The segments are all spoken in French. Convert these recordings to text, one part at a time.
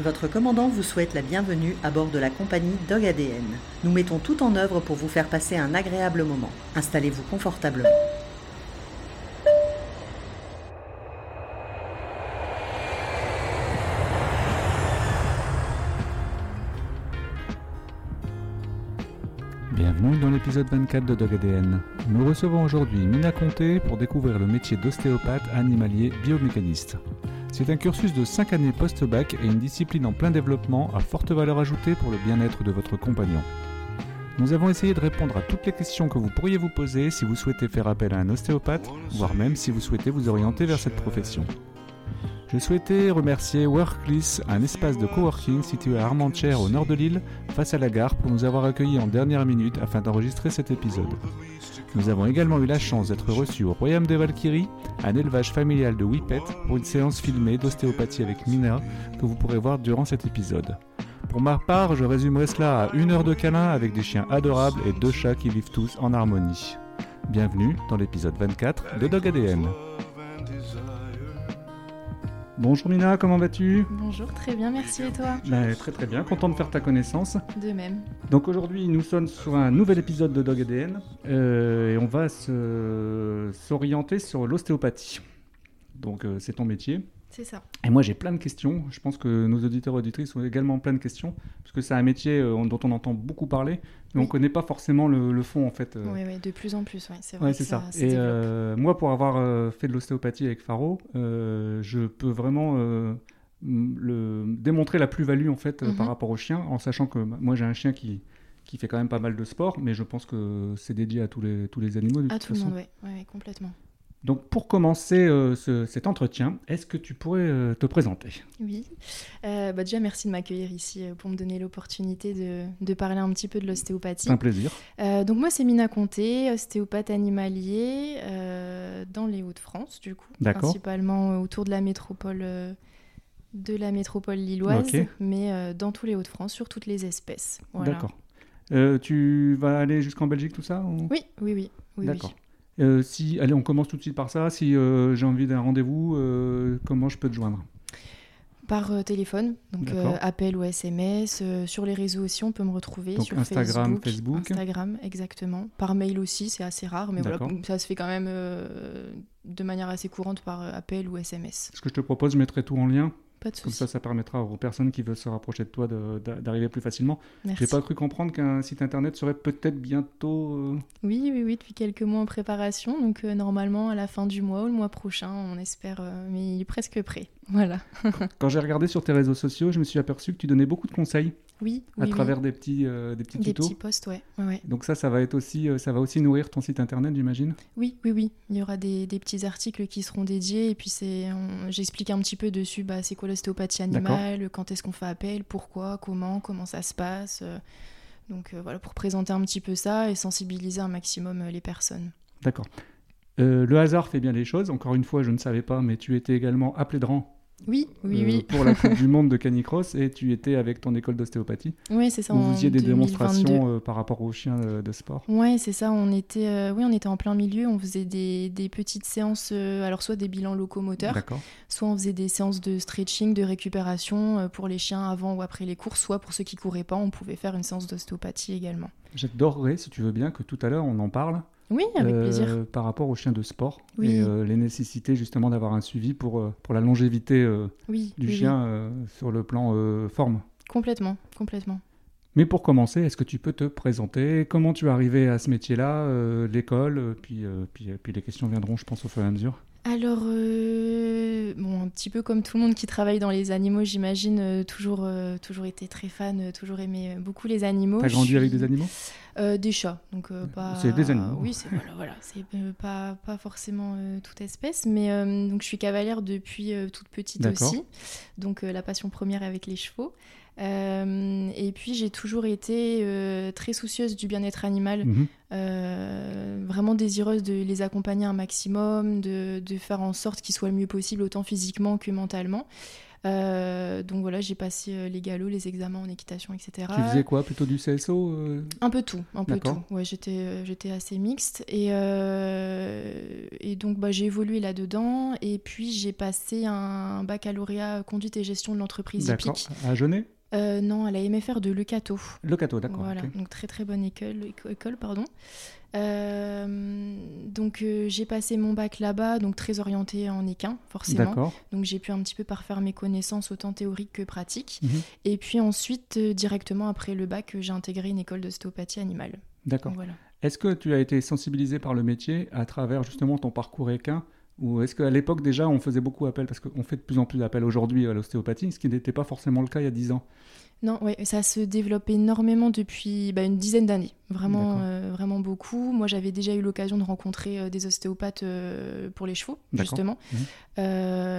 Votre commandant vous souhaite la bienvenue à bord de la compagnie Dog ADN. Nous mettons tout en œuvre pour vous faire passer un agréable moment. Installez-vous confortablement. Bienvenue dans l'épisode 24 de Dog ADN. Nous recevons aujourd'hui Mina Conté pour découvrir le métier d'ostéopathe animalier biomécaniste. C'est un cursus de 5 années post-bac et une discipline en plein développement à forte valeur ajoutée pour le bien-être de votre compagnon. Nous avons essayé de répondre à toutes les questions que vous pourriez vous poser si vous souhaitez faire appel à un ostéopathe, voire même si vous souhaitez vous orienter vers cette profession. Je souhaitais remercier Workless, un espace de coworking situé à Armentières au nord de l'île, face à la gare, pour nous avoir accueillis en dernière minute afin d'enregistrer cet épisode. Nous avons également eu la chance d'être reçus au Royaume des Valkyries, un élevage familial de Whippet, pour une séance filmée d'ostéopathie avec Mina que vous pourrez voir durant cet épisode. Pour ma part, je résumerai cela à une heure de câlin avec des chiens adorables et deux chats qui vivent tous en harmonie. Bienvenue dans l'épisode 24 de Dog ADN. Bonjour Mina, comment vas-tu? Bonjour, très bien, merci et toi? Ben, Très très bien, content de faire ta connaissance. De même. Donc aujourd'hui, nous sommes sur un nouvel épisode de Dog ADN euh, et on va s'orienter sur l'ostéopathie. Donc euh, c'est ton métier. C'est ça. Et moi j'ai plein de questions. Je pense que nos auditeurs et auditrices ont également plein de questions parce que c'est un métier euh, dont on entend beaucoup parler, mais on Oui. ne connaît pas forcément le, le fond en fait. euh. Oui, oui, de plus en plus, ouais, c'est vrai. Ouais, c'est ça. Et euh, moi, pour avoir euh, fait de l'ostéopathie avec Faro, je peux vraiment le, démontrer la plus-value en fait euh, Mhm. par rapport au chien, en sachant que m- moi j'ai un chien qui, qui fait quand même pas mal de sport, mais je pense que c'est dédié à tous les, tous les animaux de À toute tout le façon. monde, oui, ouais, complètement. Donc pour commencer euh, ce- cet entretien, est-ce que tu pourrais euh, te présenter? Oui. Euh, bah déjà, merci de m'accueillir ici euh, pour me donner l'opportunité de, de parler un petit peu de l'ostéopathie. C'est un plaisir. Donc moi, c'est Mina Conté, ostéopathe animalier dans les Hauts-de-France, du coup. D'accord. Principalement autour de la métropole, de la métropole lilloise, mais dans tous les Hauts-de-France, sur toutes les espèces. Voilà. D'accord. Tu vas aller jusqu'en Belgique tout ça ou- Oui, oui, oui. oui, oui. Euh, si, allez, on commence tout de suite par ça. Si euh, j'ai envie d'un rendez-vous, euh, comment je peux te joindre? Par téléphone, donc appel ou SMS. sur les réseaux aussi, on peut me retrouver. Donc sur Instagram, Facebook. Instagram, exactement. Par mail aussi, c'est assez rare, mais voilà, ça se fait quand même de manière assez courante par appel ou SMS. Ce que je te propose, je mettrai tout en lien. Pas de Comme ça, ça permettra aux personnes qui veulent se rapprocher de toi d'arriver plus facilement. J'ai pas cru comprendre qu'un site internet serait peut-être bientôt. euh, Oui, oui, oui, depuis quelques mois en préparation. Donc euh, normalement, à la fin du mois ou le mois prochain, on espère, euh, mais il est presque prêt. Voilà. Quand j'ai regardé sur tes réseaux sociaux, je me suis aperçu que tu donnais beaucoup de conseils Oui, à oui, oui. travers des petits, euh, des petits Des tutos. petits posts, ouais. Donc ça, ça va être aussi, euh, ça va aussi nourrir ton site internet, j'imagine. Oui, oui, oui. Il y aura des, des petits articles qui seront dédiés et puis c'est, j'explique un petit peu dessus, bah, c'est quoi l'ostéopathie animale, quand est-ce qu'on fait appel, pourquoi, comment, comment ça se passe. euh, Donc euh, voilà, pour présenter un petit peu ça et sensibiliser un maximum les personnes. D'accord. Euh, le hasard fait bien les choses. Encore une fois, je ne savais pas, mais tu étais également appelé de rang Oui, oui, euh, oui. pour la Coupe du Monde de canicross et tu étais avec ton école d'ostéopathie Oui, c'est ça. où en vous faisiez des 2022. démonstrations euh, par rapport aux chiens euh, de sport. Ouais, c'est ça. On était, oui, on était en plein milieu. On faisait des, des petites séances, alors soit des bilans locomoteurs, soit on faisait des séances de stretching, de récupération pour les chiens avant ou après les courses, soit pour ceux qui couraient pas, on pouvait faire une séance d'ostéopathie également. J'adorerais, si tu veux bien, que tout à l'heure on en parle. Oui, avec euh, plaisir. Par rapport aux chiens de sport Oui. et euh, les nécessités justement d'avoir un suivi pour, euh, pour la longévité Oui, du oui, chien sur le plan forme. Complètement, complètement. Mais pour commencer, est-ce que tu peux te présenter? Comment tu es arrivé à ce métier-là euh, L'école? Puis, euh, puis, puis les questions viendront, je pense, au fur et à mesure. Alors, euh, bon, un petit peu comme tout le monde qui travaille dans les animaux, j'imagine, euh, toujours, euh, toujours été très fan, toujours aimé beaucoup les animaux. T'as grandi avec des animaux? Des chats, donc pas. C'est des animaux. Oui, c'est voilà, voilà, c'est pas, pas forcément toute espèce, mais donc je suis cavalière depuis toute petite aussi, donc la passion première avec les chevaux. Euh, et puis j'ai toujours été euh, très soucieuse du bien-être animal, Mhm. euh, vraiment désireuse de les accompagner un maximum, de, de faire en sorte qu'ils soient le mieux possible, autant physiquement que mentalement. Euh, donc voilà, j'ai passé euh, les galops, les examens en équitation, etc. Tu faisais quoi Plutôt du CSO euh Un peu tout, un peu tout. Ouais, j'étais, j'étais assez mixte. Et, et donc bah, j'ai évolué là-dedans. Et puis j'ai passé un baccalauréat conduite et gestion de l'entreprise D'accord. À Genève? Non, à la MFR de Lecato. Lecato, d'accord. Voilà, donc très très bonne école, école pardon. Euh, donc euh, j'ai passé mon bac là-bas, donc très orienté en équin, forcément. Donc j'ai pu un petit peu parfaire mes connaissances autant théoriques que pratiques. Mhm. Et puis ensuite, euh, directement après le bac, j'ai intégré une école d'ostéopathie animale. D'accord. Voilà. Est-ce que tu as été sensibilisé par le métier à travers justement ton parcours équin ou est-ce qu'à l'époque déjà on faisait beaucoup appel, parce qu'on fait de plus en plus d'appels aujourd'hui à l'ostéopathie, ce qui n'était pas forcément le cas il y a 10 ans non, ouais, ça se développe énormément depuis bah, une dizaine d'années, vraiment, euh, vraiment beaucoup. Moi, j'avais déjà eu l'occasion de rencontrer euh, des ostéopathes euh, pour les chevaux, justement. Mmh.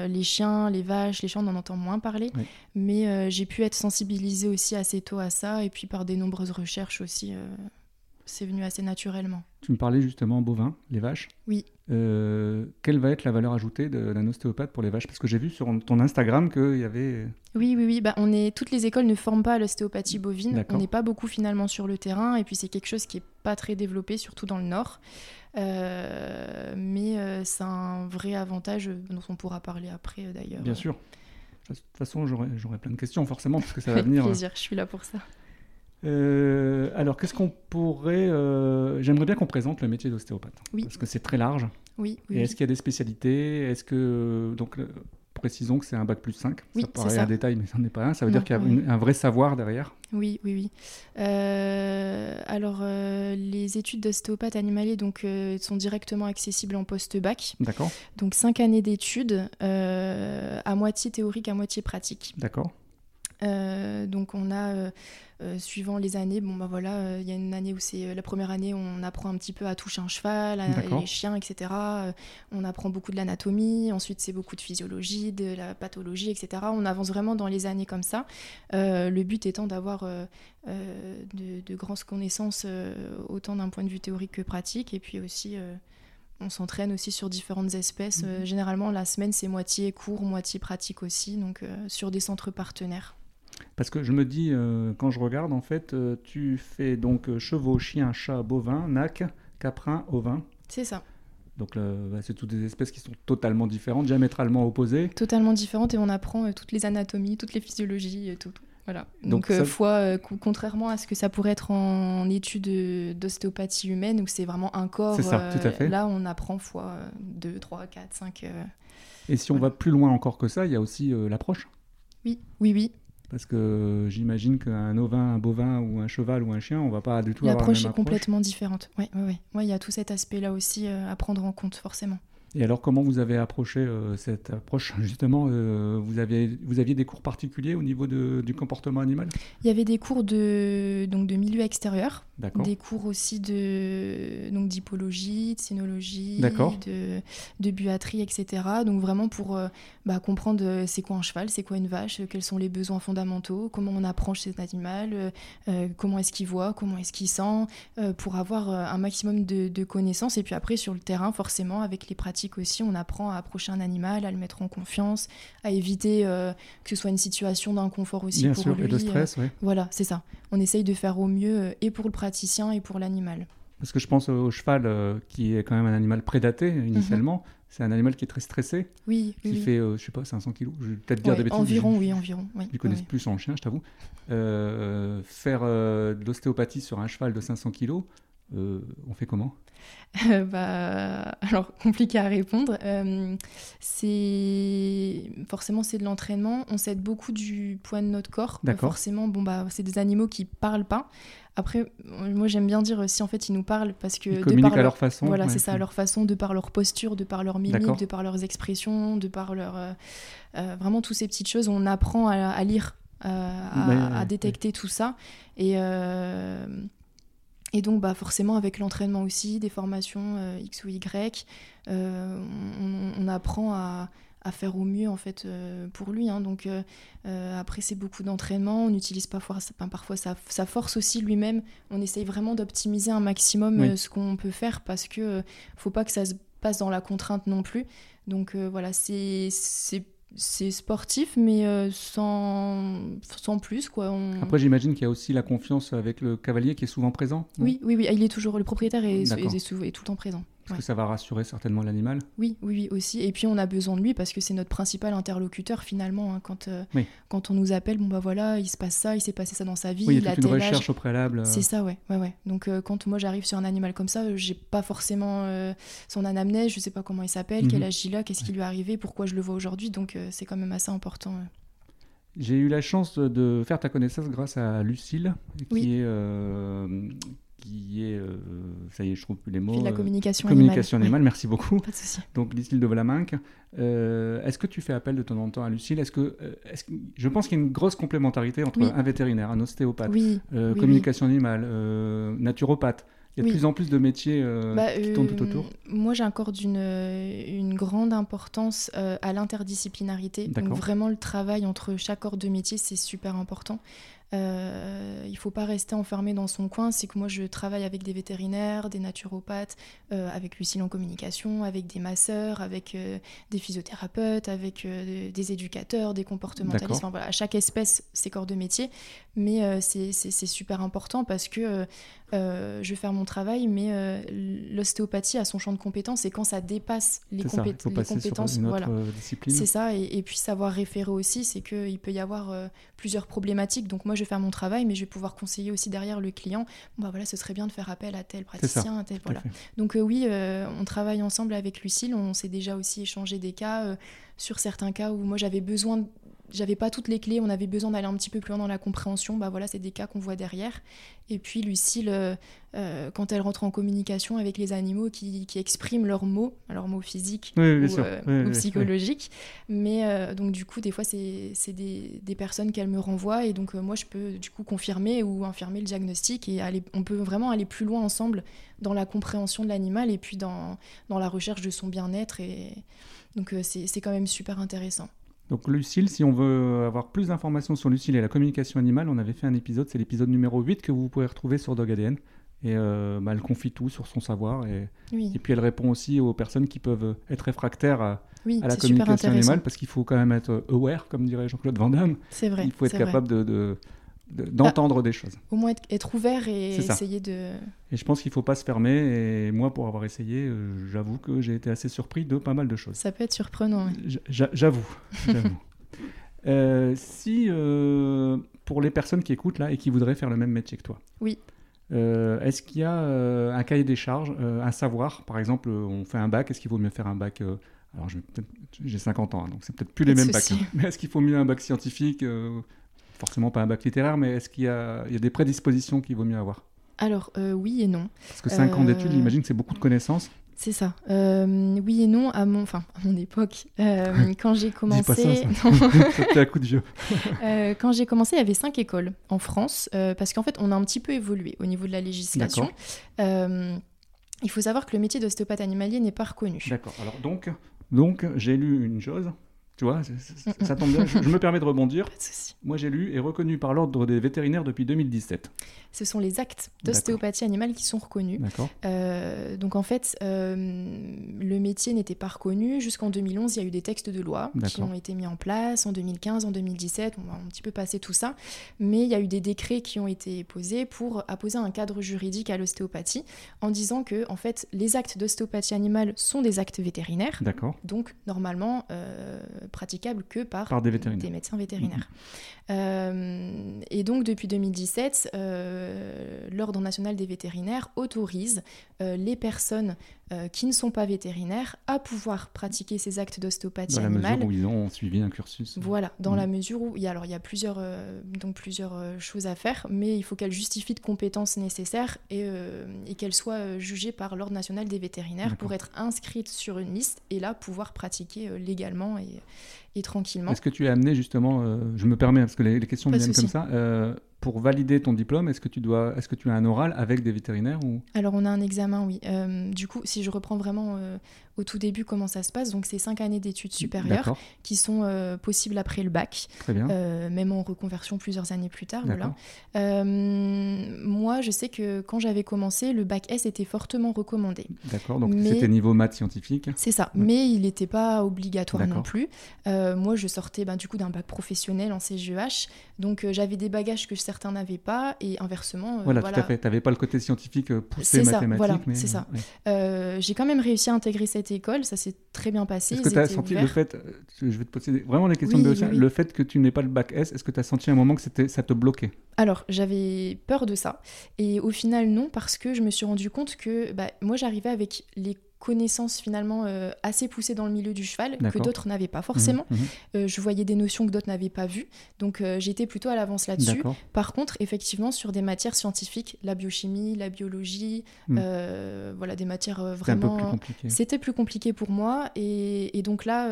les chiens, les vaches, les chiens, on en entend moins parler, mais j'ai pu être sensibilisée aussi assez tôt à ça, et puis par des nombreuses recherches aussi c'est venu assez naturellement. Tu me parlais justement bovins, les vaches. Oui. Euh, quelle va être la valeur ajoutée d'un ostéopathe pour les vaches? Parce que j'ai vu sur ton Instagram qu'il y avait. Oui, oui, oui. Bah, on est... Toutes les écoles ne forment pas l'ostéopathie bovine. On n'est pas beaucoup finalement sur le terrain. Et puis c'est quelque chose qui n'est pas très développé, surtout dans le Nord. Euh, mais euh, c'est un vrai avantage dont on pourra parler après d'ailleurs. Bien sûr. De toute façon, j'aurai plein de questions forcément, parce que ça va venir. Avec plaisir, je suis là pour ça. Euh, alors, qu'est-ce qu'on pourrait. Euh, j'aimerais bien qu'on présente le métier d'ostéopathe. Oui. Parce que c'est très large. Oui. Et est-ce qu'il y a des spécialités? Est-ce que. Donc, précisons que c'est un bac plus 5. Oui, ça paraît un détail, mais ça n'en est pas un. Ça veut dire qu'il y a un vrai savoir derrière. Oui, oui, oui. Euh, alors, les études d'ostéopathe animalier donc, sont directement accessibles en post-bac. D'accord. Donc, 5 années d'études, à moitié théorique, à moitié pratique. D'accord. Euh, donc on a, euh, euh, suivant les années, bon bah voilà, il y a une année où c'est la première année on apprend un petit peu à toucher un cheval, les chiens, etc. on apprend beaucoup de l'anatomie, ensuite c'est beaucoup de physiologie, de la pathologie, etc. On avance vraiment dans les années comme ça. le but étant d'avoir de, de, grandes connaissances autant d'un point de vue théorique que pratique, et puis aussi on s'entraîne aussi sur différentes espèces. Mhm. généralement, la semaine, c'est moitié cours, moitié pratique aussi, donc sur des centres partenaires. Parce que je me dis, euh, quand je regarde, en fait, euh, tu fais donc euh, chevaux, chiens, chats, bovins, nac, caprin, ovins. C'est ça. Donc bah, c'est toutes des espèces qui sont totalement différentes, diamétralement opposées. Totalement différentes et on apprend toutes les anatomies, toutes les physiologies, tout. Voilà. Donc, fois, contrairement à ce que ça pourrait être en, étude d'ostéopathie humaine, où c'est vraiment un corps, ça, tout à fait. là on apprend fois 2, 3, 4, 5. et si on va plus loin encore que ça, il y a aussi l'approche. Oui, oui, oui. Parce que j'imagine qu'un ovin, un bovin ou un cheval ou un chien, on va pas du tout avoir L'approche est complètement différente. Oui, oui, oui. Il y a tout cet aspect-là aussi euh, à prendre en compte, forcément. Et alors, comment vous avez approché euh, cette approche Justement, euh, vous, avez, vous aviez des cours particuliers au niveau de, du comportement animal? Il y avait des cours de, donc de milieu extérieur, des cours aussi de donc d'hypologie, de cénologie, de, de buatterie, etc. Donc vraiment pour euh, bah, comprendre c'est quoi un cheval, c'est quoi une vache, quels sont les besoins fondamentaux, comment on approche cet animal, comment est-ce qu'il voit, comment est-ce qu'il sent, pour avoir un maximum de, de connaissances. Et puis après, sur le terrain, forcément, avec les pratiques aussi, on apprend à approcher un animal, à le mettre en confiance, à éviter euh, que ce soit une situation d'inconfort aussi Bien pour sûr, lui. Et de stress, euh, Voilà, c'est ça. On essaye de faire au mieux euh, et pour le praticien et pour l'animal. Parce que je pense au cheval, qui est quand même un animal prédaté initialement. Mhm. C'est un animal qui est très stressé. Oui. Qui fait, je sais pas, 500 kilos. Je vais peut-être dire des bêtises. Environ, oui, environ. Oui. Je connais plus en chien, je t'avoue. faire de l'ostéopathie sur un cheval de 500 kilos, on fait comment? Bah, alors compliqué à répondre. Euh, c'est forcément c'est de l'entraînement. On s'aide beaucoup du poids de notre corps. forcément, bon bah c'est des animaux qui parlent pas. Après, moi j'aime bien dire si en fait ils nous parlent parce que ils de par à leur, façon. Voilà, c'est ça, à leur façon, de par leur posture, de par leur mimique, de par leurs expressions, de par leur euh, euh, vraiment toutes ces petites choses. On apprend à, lire, à, détecter tout ça et et donc, bah, forcément, avec l'entraînement aussi, des formations euh, X ou Y, euh, on, apprend à, faire au mieux en fait euh, pour lui. Hein. Donc, après, c'est beaucoup d'entraînement. On n'utilise pas parfois sa, force aussi lui-même. On essaye vraiment d'optimiser un maximum ce qu'on peut faire parce que faut pas que ça se passe dans la contrainte non plus. Donc, voilà, c'est c'est sportif, mais euh, sans, sans plus. Quoi. Après, j'imagine qu'il y a aussi la confiance avec le cavalier qui est souvent présent. Oui, oui, oui, il est toujours, le propriétaire est, est tout le temps présent. Parce que ça va rassurer certainement l'animal. Oui, oui, oui, aussi. Et puis on a besoin de lui parce que c'est notre principal interlocuteur finalement. Hein, quand, euh, quand on nous appelle, bon bah voilà, il se passe ça, il s'est passé ça dans sa vie. Oui, il y a toute une recherche au préalable. C'est ça, ouais, ouais, ouais. Donc euh, quand moi j'arrive sur un animal comme ça, j'ai pas forcément euh, son anamnèse, je sais pas comment il s'appelle, quel mhm. âge il a, qu'est-ce qui lui est arrivé, pourquoi je le vois aujourd'hui. Donc c'est quand même assez important. J'ai eu la chance de faire ta connaissance grâce à Lucille, qui est qui est, euh, ça y est, je trouve plus les mots. la communication, communication animale. merci beaucoup. Pas de souci. Donc Lucille de Vlaminck. Euh, est-ce que tu fais appel de temps en temps à Lucille? Est-ce que, euh, est que, je pense qu'il y a une grosse complémentarité entre un vétérinaire, un ostéopathe, communication animale, naturopathe. Il y a de plus en plus de métiers bah, qui tournent tout autour. Moi, j'accorde une, une grande importance à l'interdisciplinarité. Donc vraiment, le travail entre chaque corps de métier, c'est super important. Euh, il ne faut pas rester enfermé dans son coin. C'est que moi, je travaille avec des vétérinaires, des naturopathes, euh, avec Lucille en communication, avec des masseurs, avec euh, des physiothérapeutes, avec des éducateurs, des comportementalistes. Enfin, voilà, à chaque espèce, c'est corps de métier. Mais c'est super important parce que je vais faire mon travail, mais l'ostéopathie a son champ de compétences et quand ça dépasse les, compétences, voilà, c'est ça. Et, et, puis savoir référer aussi, c'est qu'il peut y avoir plusieurs problématiques. Donc moi, je vais faire mon travail, mais je vais pouvoir conseiller aussi derrière le client. Bon, bah voilà, ce serait bien de faire appel à tel praticien, tel voilà. Donc euh, oui, euh, on travaille ensemble avec Lucille. On s'est déjà aussi échangé des cas euh, sur certains cas où moi j'avais besoin j'avais pas toutes les clés, on avait besoin d'aller un petit peu plus loin dans la compréhension. Bah voilà, c'est des cas qu'on voit derrière. Et puis Lucille, euh, euh, quand elle rentre en communication avec les animaux qui, expriment leurs mots, leurs mots physiques ou, euh, psychologiques, mais donc du coup, des fois, c'est des, des, personnes qu'elle me renvoie et donc moi, je peux du coup confirmer ou infirmer le diagnostic et aller, on peut vraiment aller plus loin ensemble dans la compréhension de l'animal et puis dans, dans la recherche de son bien-être. Et donc c'est quand même super intéressant. Donc Lucille, si on veut avoir plus d'informations sur Lucille et la communication animale, on avait fait un épisode, c'est l'épisode numéro 8 que vous pouvez retrouver sur Dog ADN. Et euh, bah, elle confie tout sur son savoir. Et, et, puis elle répond aussi aux personnes qui peuvent être réfractaires à, la communication animale, parce qu'il faut quand même être aware, comme dirait Jean-Claude Van Damme. C'est vrai. Il faut être capable de d'entendre des choses. Au moins être, ouvert et essayer de... Et je pense qu'il ne faut pas se fermer. Et moi, pour avoir essayé, euh, j'avoue que j'ai été assez surpris de pas mal de choses. Ça peut être surprenant. J'avoue. euh, si, euh, pour les personnes qui écoutent là et qui voudraient faire le même métier que toi, oui. Euh, est-ce qu'il y a un cahier des charges, un savoir? Par exemple, on fait un bac, est-ce qu'il vaut mieux faire un bac alors j'ai 50 ans, hein, donc c'est peut-être plus les mêmes bacs. Hein. Mais est-ce qu'il faut mieux un bac scientifique forcément pas un bac littéraire, mais est-ce qu'il y, a des prédispositions qu'il vaut mieux avoir? Alors, euh, oui et non. Parce que 5 ans d'études, euh, j'imagine que c'est beaucoup de connaissances. C'est ça. Euh, oui et non, à mon, enfin, à mon époque, quand j'ai commencé... Pas ça, ça. un coup de vieux. quand j'ai commencé, il y avait cinq écoles en France, parce qu'en fait, on a un petit peu évolué au niveau de la législation. il faut savoir que le métier d'ostéopathe animalier n'est pas reconnu. D'accord. Alors donc, donc j'ai lu une chose, tu vois, ça tombe bien. Je, me permets de rebondir. Moi, j'ai lu et reconnu par l'ordre des vétérinaires depuis 2017. Ce sont les actes d'ostéopathie animale qui sont reconnus. Euh, donc, en fait, euh, le métier n'était pas reconnu. Jusqu'en 2011, il y a eu des textes de loi qui ont été mis en place. En 2015, en 2017, on va un petit peu passer tout ça. Mais il y a eu des décrets qui ont été posés pour apposer un cadre juridique à l'ostéopathie en disant que, en fait, les actes d'ostéopathie animale sont des actes vétérinaires. Donc, normalement, euh, praticable que par, des, médecins vétérinaires. Euh, et donc depuis 2017, euh, l'Ordre national des vétérinaires autorise euh, les personnes qui ne sont pas vétérinaires à pouvoir pratiquer ces actes d'ostéopathie animale. Dans la mesure où ils ont suivi un cursus. Voilà, dans la mm. mesure où il y a, alors, il y a plusieurs, donc plusieurs choses à faire, mais il faut qu'elles justifient de compétences nécessaires et, et qu'elles soient jugées par l'Ordre national des vétérinaires pour être inscrites sur une liste et là pouvoir pratiquer légalement et, et tranquillement. Est-ce que tu es amené justement, je me permets parce que les, questions viennent comme ça, pour valider ton diplôme, est-ce que tu est-ce que tu as un oral avec des vétérinaires ou? Alors on a un examen, oui. Euh, du coup, si je reprends vraiment euh, au tout début comment ça se passe, donc c'est cinq années d'études supérieures qui sont euh, possibles après le bac, bien. même en reconversion plusieurs années plus tard. Voilà. moi, je sais que quand j'avais commencé, le bac S était fortement recommandé. D'accord. Donc c'était niveau maths scientifique. C'est ça, mais il n'était pas obligatoire non plus. moi, je sortais ben, du coup d'un bac professionnel en CGEH, donc j'avais des bagages que certains n'avaient pas, et inversement. Euh, voilà, tout à fait. Tu n'avais pas le côté scientifique euh, poussé mathématique. Voilà, c'est ça. Euh, j'ai quand même réussi à intégrer cette école, ça s'est très bien passé. Est-ce que tu as senti le fait, je vais te poser vraiment des questions de le fait que tu n'aies pas le bac S, est-ce que tu as senti un moment que ça te bloquait? Alors, j'avais peur de ça, et au final, non, parce que je me suis rendu compte que bah, moi, j'arrivais avec les connaissances finalement euh, assez poussées dans le milieu du cheval que d'autres n'avaient pas forcément. Mmh, mmh. Euh, je voyais des notions que d'autres n'avaient pas vues, donc euh, j'étais plutôt à l'avance là-dessus. Par contre, effectivement, sur des matières scientifiques, la biochimie, la biologie, mmh. voilà des matières vraiment. C'était plus, compliqué pour moi, et, donc là,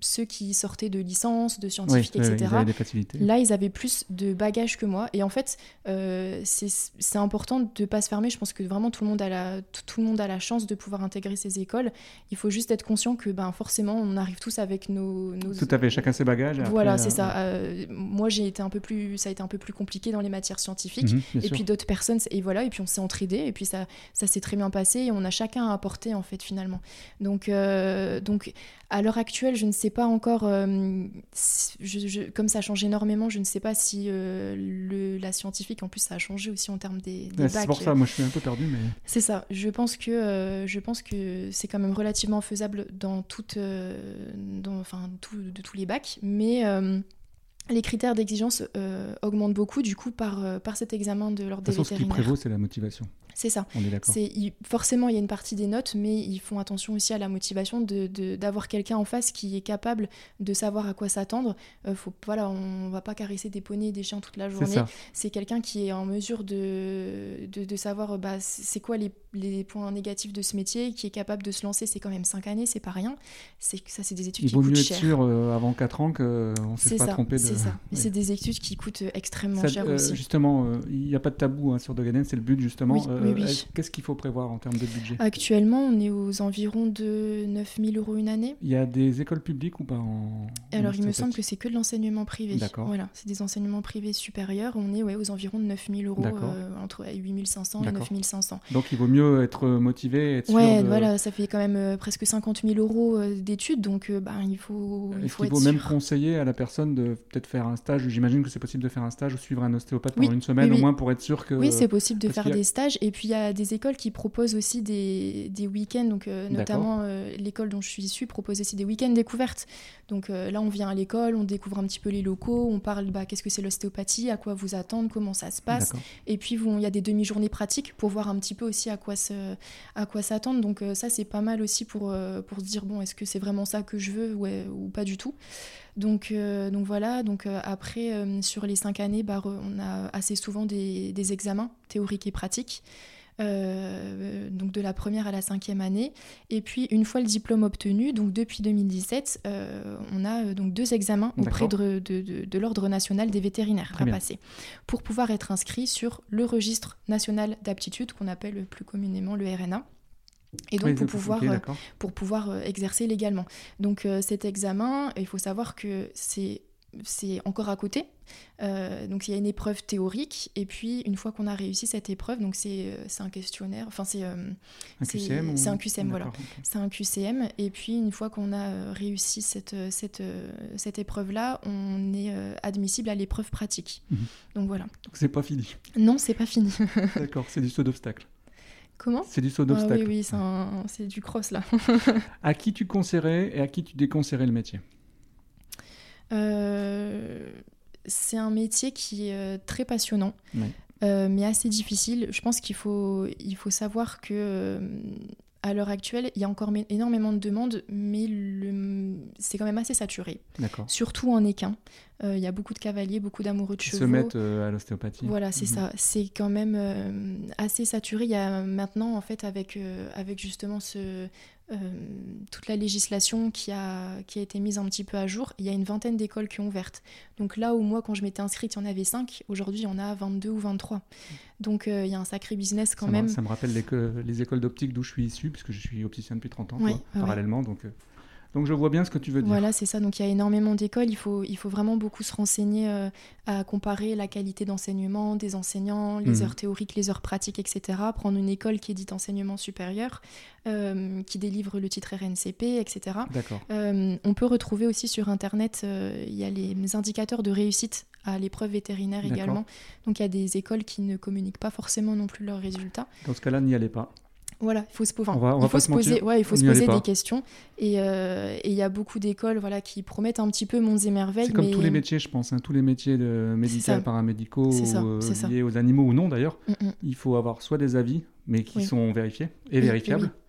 ceux qui sortaient de licence, de scientifique, etc. là, ils avaient plus de bagages que moi, et en fait, c'est important de ne pas se fermer. Je pense que vraiment tout le monde a la tout le monde a la chance de pouvoir intégrer ces écoles. Il faut juste être conscient que ben, forcément, on arrive tous avec nos... Tout à fait, chacun ses bagages. Voilà, c'est euh, ça. Euh, moi, j'ai été un peu plus... ça a été un peu plus compliqué dans les matières scientifiques. Mhm, et puis d'autres personnes, et voilà, et puis on s'est entraidés, et puis ça, ça s'est très bien passé, et on a chacun apporté, en fait, finalement. Donc, euh, donc à l'heure actuelle, je ne sais pas encore, je, comme ça change énormément, je ne sais pas si le, la scientifique, en plus, ça a changé aussi en termes des, des C'est pour ça, moi je suis un peu perdu. Mais... C'est ça, je pense que, je pense que c'est quand même relativement faisable dans, toute, euh, dans enfin, de tous les bacs, mais euh, les critères d'exigence euh, augmentent beaucoup du coup par, par cet examen de l'ordre des vétérinaires. Ce qui prévaut, c'est la motivation. C'est ça. On est d'accord. Forcément, il y a une partie des notes, mais ils font attention aussi à la motivation d'avoir de, d'avoir quelqu'un en face qui est capable de savoir à quoi s'attendre. Euh, faut, voilà, on va pas caresser des poneys et des chiens toute la journée. C'est quelqu'un qui est en mesure de, de, savoir bah, c'est quoi les, les, points négatifs de ce métier, qui est capable de se lancer. C'est quand même 5 années, c'est pas rien. Ça, c'est des études il qui coûtent cher. Il vaut mieux être sûr euh, avant 4 ans qu'on ne s'est pas trompé. De... C'est ça. C'est des études qui coûtent extrêmement cher euh, aussi. Justement, il n'y a pas de tabou hein, sur Dogaden, c'est le but justement. Euh, qu'est-ce qu'il faut prévoir en termes de budget Actuellement, on est aux environs de 9000 euros une année. Il y a des écoles publiques ou pas en... Alors, il me semble que c'est que de l'enseignement privé. D'accord. Voilà, c'est des enseignements privés supérieurs. On est ouais, aux environs de 9000 euros, euh, entre 8500 et 9500. Donc, il vaut mieux être motivé. Être ouais, de... voilà, ça fait quand même euh, presque 50 000 euros d'études. Donc, ben, il faut, il faut, faut même conseiller à la personne de peut-être faire un stage? J'imagine que c'est possible de faire un stage ou suivre un ostéopathe pendant une semaine au moins pour être sûr que. Oui, c'est possible de faire des stages. Et puis il y a des écoles qui proposent aussi des, des week-ends, donc euh, notamment euh, l'école dont je suis issue propose aussi des week-ends découvertes. Donc euh, là, on vient à l'école, on découvre un petit peu les locaux, on parle bah, qu'est-ce que c'est l'ostéopathie, à quoi vous attendre, comment ça se passe. Et puis il y a des demi-journées pratiques pour voir un petit peu aussi à quoi se, à quoi s'attendre. Donc ça, c'est pas mal aussi pour, pour se dire bon, est-ce que c'est vraiment ça que je veux ouais, ou pas du tout. Donc, donc voilà, donc après, sur les cinq années, bah, on a assez souvent des, des examens théoriques et pratiques. Euh, donc de la première à la cinquième année. Et puis une fois le diplôme obtenu, donc depuis 2017, euh, on a euh, donc deux examens auprès de, de, l'Ordre national des vétérinaires à passer pour pouvoir être inscrit sur le registre national d'aptitude qu'on appelle plus communément le RNA. Et donc pour, pouvoir, pour pouvoir exercer légalement. Donc cet examen, il faut savoir que c'est c'est encore à côté. Euh, donc il y a une épreuve théorique et puis une fois qu'on a réussi cette épreuve, donc c'est euh, un questionnaire, enfin c'est euh, un QCM, c'est un QCM voilà, c'est un QCM et puis une fois qu'on a réussi cette cette, cette épreuve là, on est admissible à l'épreuve pratique. Mhm. Donc voilà. Donc c'est pas fini. Non, c'est pas fini. D'accord, c'est du saut d'obstacle. Comment? C'est du saut d'obstacle. oui, oui, c'est du cross là. à qui tu conseillerais et à qui tu déconseillerais le métier? Euh, c'est un métier qui est euh, très passionnant, euh, mais assez difficile. Je pense qu'il faut, il faut savoir que à l'heure actuelle, il y a encore énormément de demandes, mais c'est quand même assez saturé. Surtout en équin. il y a beaucoup de cavaliers, beaucoup d'amoureux de chevaux. Se mettent à l'ostéopathie. Voilà, c'est mhm. ça. C'est quand même assez saturé. Il y a maintenant, en fait, avec, avec justement ce, toute la législation qui a, qui a été mise un petit peu à jour, il y a une vingtaine d'écoles qui ont ouvertes. Donc là où moi, quand je m'étais inscrite, il y en avait 5, aujourd'hui, il y en a 22 ou 23. Donc il y a un sacré business quand même. ça me rappelle les, les écoles d'optique d'où je suis issu, puisque je suis opticien depuis 30 ans, parallèlement. Donc donc je vois bien ce que tu veux dire. Voilà, c'est ça. Donc il y a énormément d'écoles. Il faut, il faut vraiment beaucoup se renseigner euh, à comparer la qualité d'enseignement des enseignants, les mhm. heures théoriques, les heures pratiques, etc. Prendre une école qui est dite enseignement supérieur, euh, qui délivre le titre RNCP, etc. Euh, on peut retrouver aussi sur Internet, il y a les indicateurs de réussite à l'épreuve vétérinaire également. Donc il y a des écoles qui ne communiquent pas forcément non plus leurs résultats. Dans ce cas-là, n'y allez pas. Voilà, il faut se, il faut se poser, ouais, il faut se poser des questions. Euh, et il y a beaucoup d'écoles voilà, qui promettent un petit peu mondes et merveilles. C'est comme tous les métiers, je pense. Hein, tous les métiers de médicaux, paramédicaux, euh, liés aux animaux ou non d'ailleurs. Mm, mm. Il faut avoir soit des avis, mais qui sont vérifiés et vérifiables. Oui,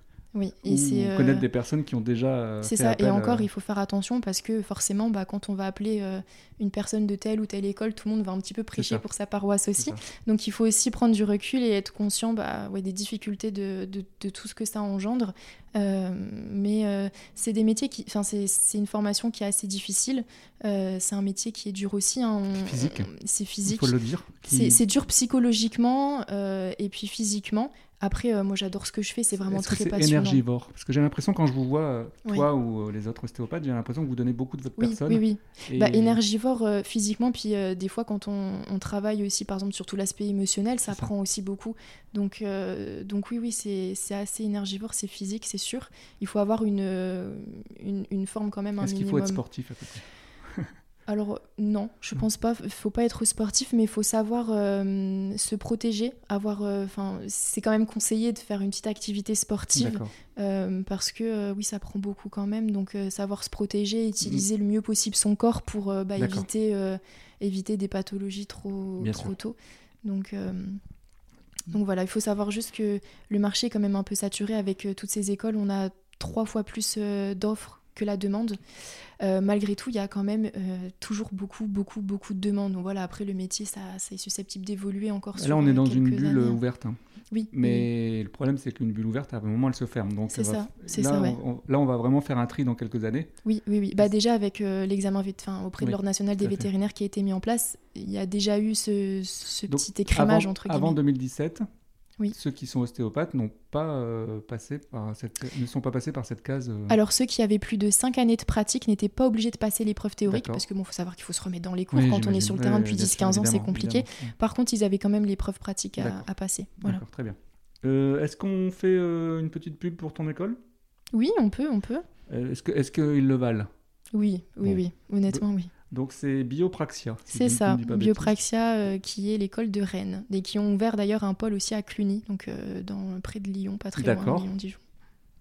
et c'est euh, connaître des personnes qui ont déjà. Euh, c'est ça. et encore, il faut faire attention parce que forcément, bah, quand on va appeler euh, une personne de telle ou telle école, tout le monde va un petit peu prêcher pour sa paroisse aussi. Donc, il faut aussi prendre du recul et être conscient bah, ouais, des difficultés de, de, de, tout ce que ça engendre. mais c'est des métiers qui, enfin, c'est une formation qui est assez difficile. c'est un métier qui est dur aussi. Hein. physique. C'est physique. Il faut le dire. C'est dur psychologiquement et puis physiquement. Après, euh, moi j'adore ce que je fais, c'est vraiment très que passionnant. énergivore? Parce que j'ai l'impression quand je vous vois, euh, toi ou euh, les autres ostéopathes, j'ai l'impression que vous donnez beaucoup de votre personne. Oui, oui. Bah, énergivore physiquement, puis des fois quand on, travaille aussi, par exemple, sur tout l'aspect émotionnel, ça, prend aussi beaucoup. Donc, donc oui, oui, c'est assez énergivore, c'est physique, c'est sûr. Il faut avoir une, une, une forme quand même. Est-ce qu'il faut être sportif à peu près? alors non, je pense pas. Il faut pas être sportif, mais il faut savoir euh, se protéger. Avoir, euh, enfin, c'est quand même conseillé de faire une petite activité sportive euh, parce que oui, ça prend beaucoup quand même. Donc savoir se protéger, utiliser le mieux possible son corps pour bah, éviter, éviter des pathologies trop, trop tôt. Donc donc voilà, il faut savoir juste que le marché est quand même un peu saturé avec toutes ces écoles. On a trois fois plus d'offres que la demande. Euh, malgré tout, il y a quand même euh, toujours beaucoup, beaucoup, beaucoup de demandes. Donc voilà, après le métier, ça, ça est susceptible d'évoluer encore. Là, on est euh, dans une bulle ouverte. Hein. Oui. Mais le problème, c'est qu'une bulle ouverte, à un moment, elle se ferme. Donc c'est ça. C'est ça. là, on va vraiment faire un tri dans quelques années. Oui, oui, oui. Bah déjà avec l'examen enfin, auprès de l'ordre national des vétérinaires qui a été mis en place, il y a déjà eu ce, petit écrémage entre guillemets. Avant 2017, ceux qui sont ostéopathes n'ont pas euh, passé par cette, ne sont pas passés par cette case. Euh. Alors ceux qui avaient plus de 5 années de pratique n'étaient pas obligés de passer l'épreuve théorique parce que bon, faut savoir qu'il faut se remettre dans les cours quand on est sur le terrain depuis 10-15 ans, c'est compliqué. Par contre, ils avaient quand même l'épreuve pratique à, passer. Voilà. D'accord, très bien. Euh, est-ce qu'on fait une petite pub pour ton école? Oui, on peut, on peut. est-ce que, est-ce qu'ils le valent? Oui, oui, oui. Honnêtement, oui. Donc c'est Biopraxia. C'est ça, Biopraxia euh, qui est l'école de Rennes et qui ont ouvert d'ailleurs un pôle aussi à Cluny, donc euh, dans, près de Lyon, pas très loin de Lyon,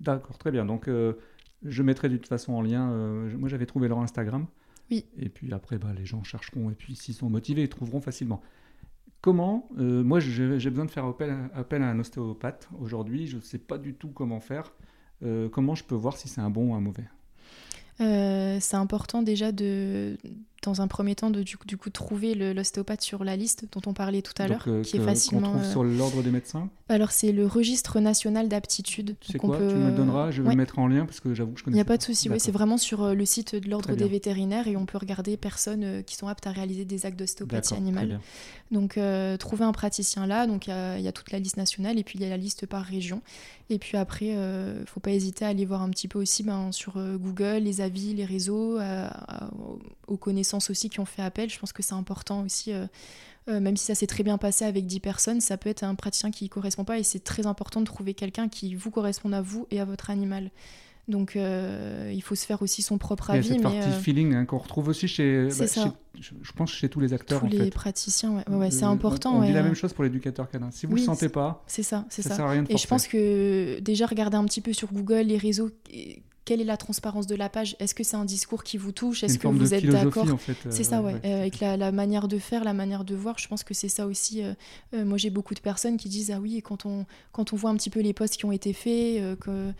D'accord, très bien. Donc euh, je mettrai de toute façon en lien. moi j'avais trouvé leur Instagram. Oui. Et puis après, bah, les gens chercheront et puis s'ils sont motivés, ils trouveront facilement. Comment Moi j'ai besoin de faire appel, appel à un ostéopathe aujourd'hui. Je ne sais pas du tout comment faire. comment je peux voir si c'est un bon ou un mauvais? C'est important déjà de, dans un premier temps de du, du coup trouver l'ostéopathe sur la liste dont on parlait tout à l'heure, euh, qui est facilement. trouve euh, sur l'ordre des médecins. Alors c'est le registre national d'aptitude. C'est quoi Tu me le donneras, je vais le mettre en lien parce que j'avoue que je connais. Il n'y a pas de souci, oui, c'est vraiment sur euh, le site de l'ordre des vétérinaires et on peut regarder personnes qui sont aptes à réaliser des actes d'ostéopathie animale. Donc trouver un praticien là, donc il y, a toute la liste nationale et puis il y a la liste par région. Et puis après, faut pas hésiter à aller voir un petit peu aussi ben, sur Google les avis, les réseaux, aux connaissances aussi qui ont fait appel. Je pense que c'est important aussi, euh, euh, même si ça s'est très bien passé avec 10 personnes, ça peut être un praticien qui ne correspond pas et c'est très important de trouver quelqu'un qui vous corresponde à vous et à votre animal. Donc euh, il faut se faire aussi son propre avis. cette mais partie feeling hein, qu'on retrouve aussi chez, bah, je pense chez tous les acteurs. Tous les praticiens, ouais. c'est important. On, dit la même chose pour l'éducateur canin. Si vous ne le sentez pas, c'est ça, c'est ça. Sert à rien de et je pense que déjà regarder un petit peu sur Google les réseaux quelle est la transparence de la page? Est-ce que c'est un discours qui vous touche? Est-ce que vous êtes d'accord? en fait, C'est ça, ouais. avec la, la, manière de faire, la manière de voir, je pense que c'est ça aussi. moi, j'ai beaucoup de personnes qui disent ah oui, quand on quand on voit un petit peu les posts qui ont été faits, que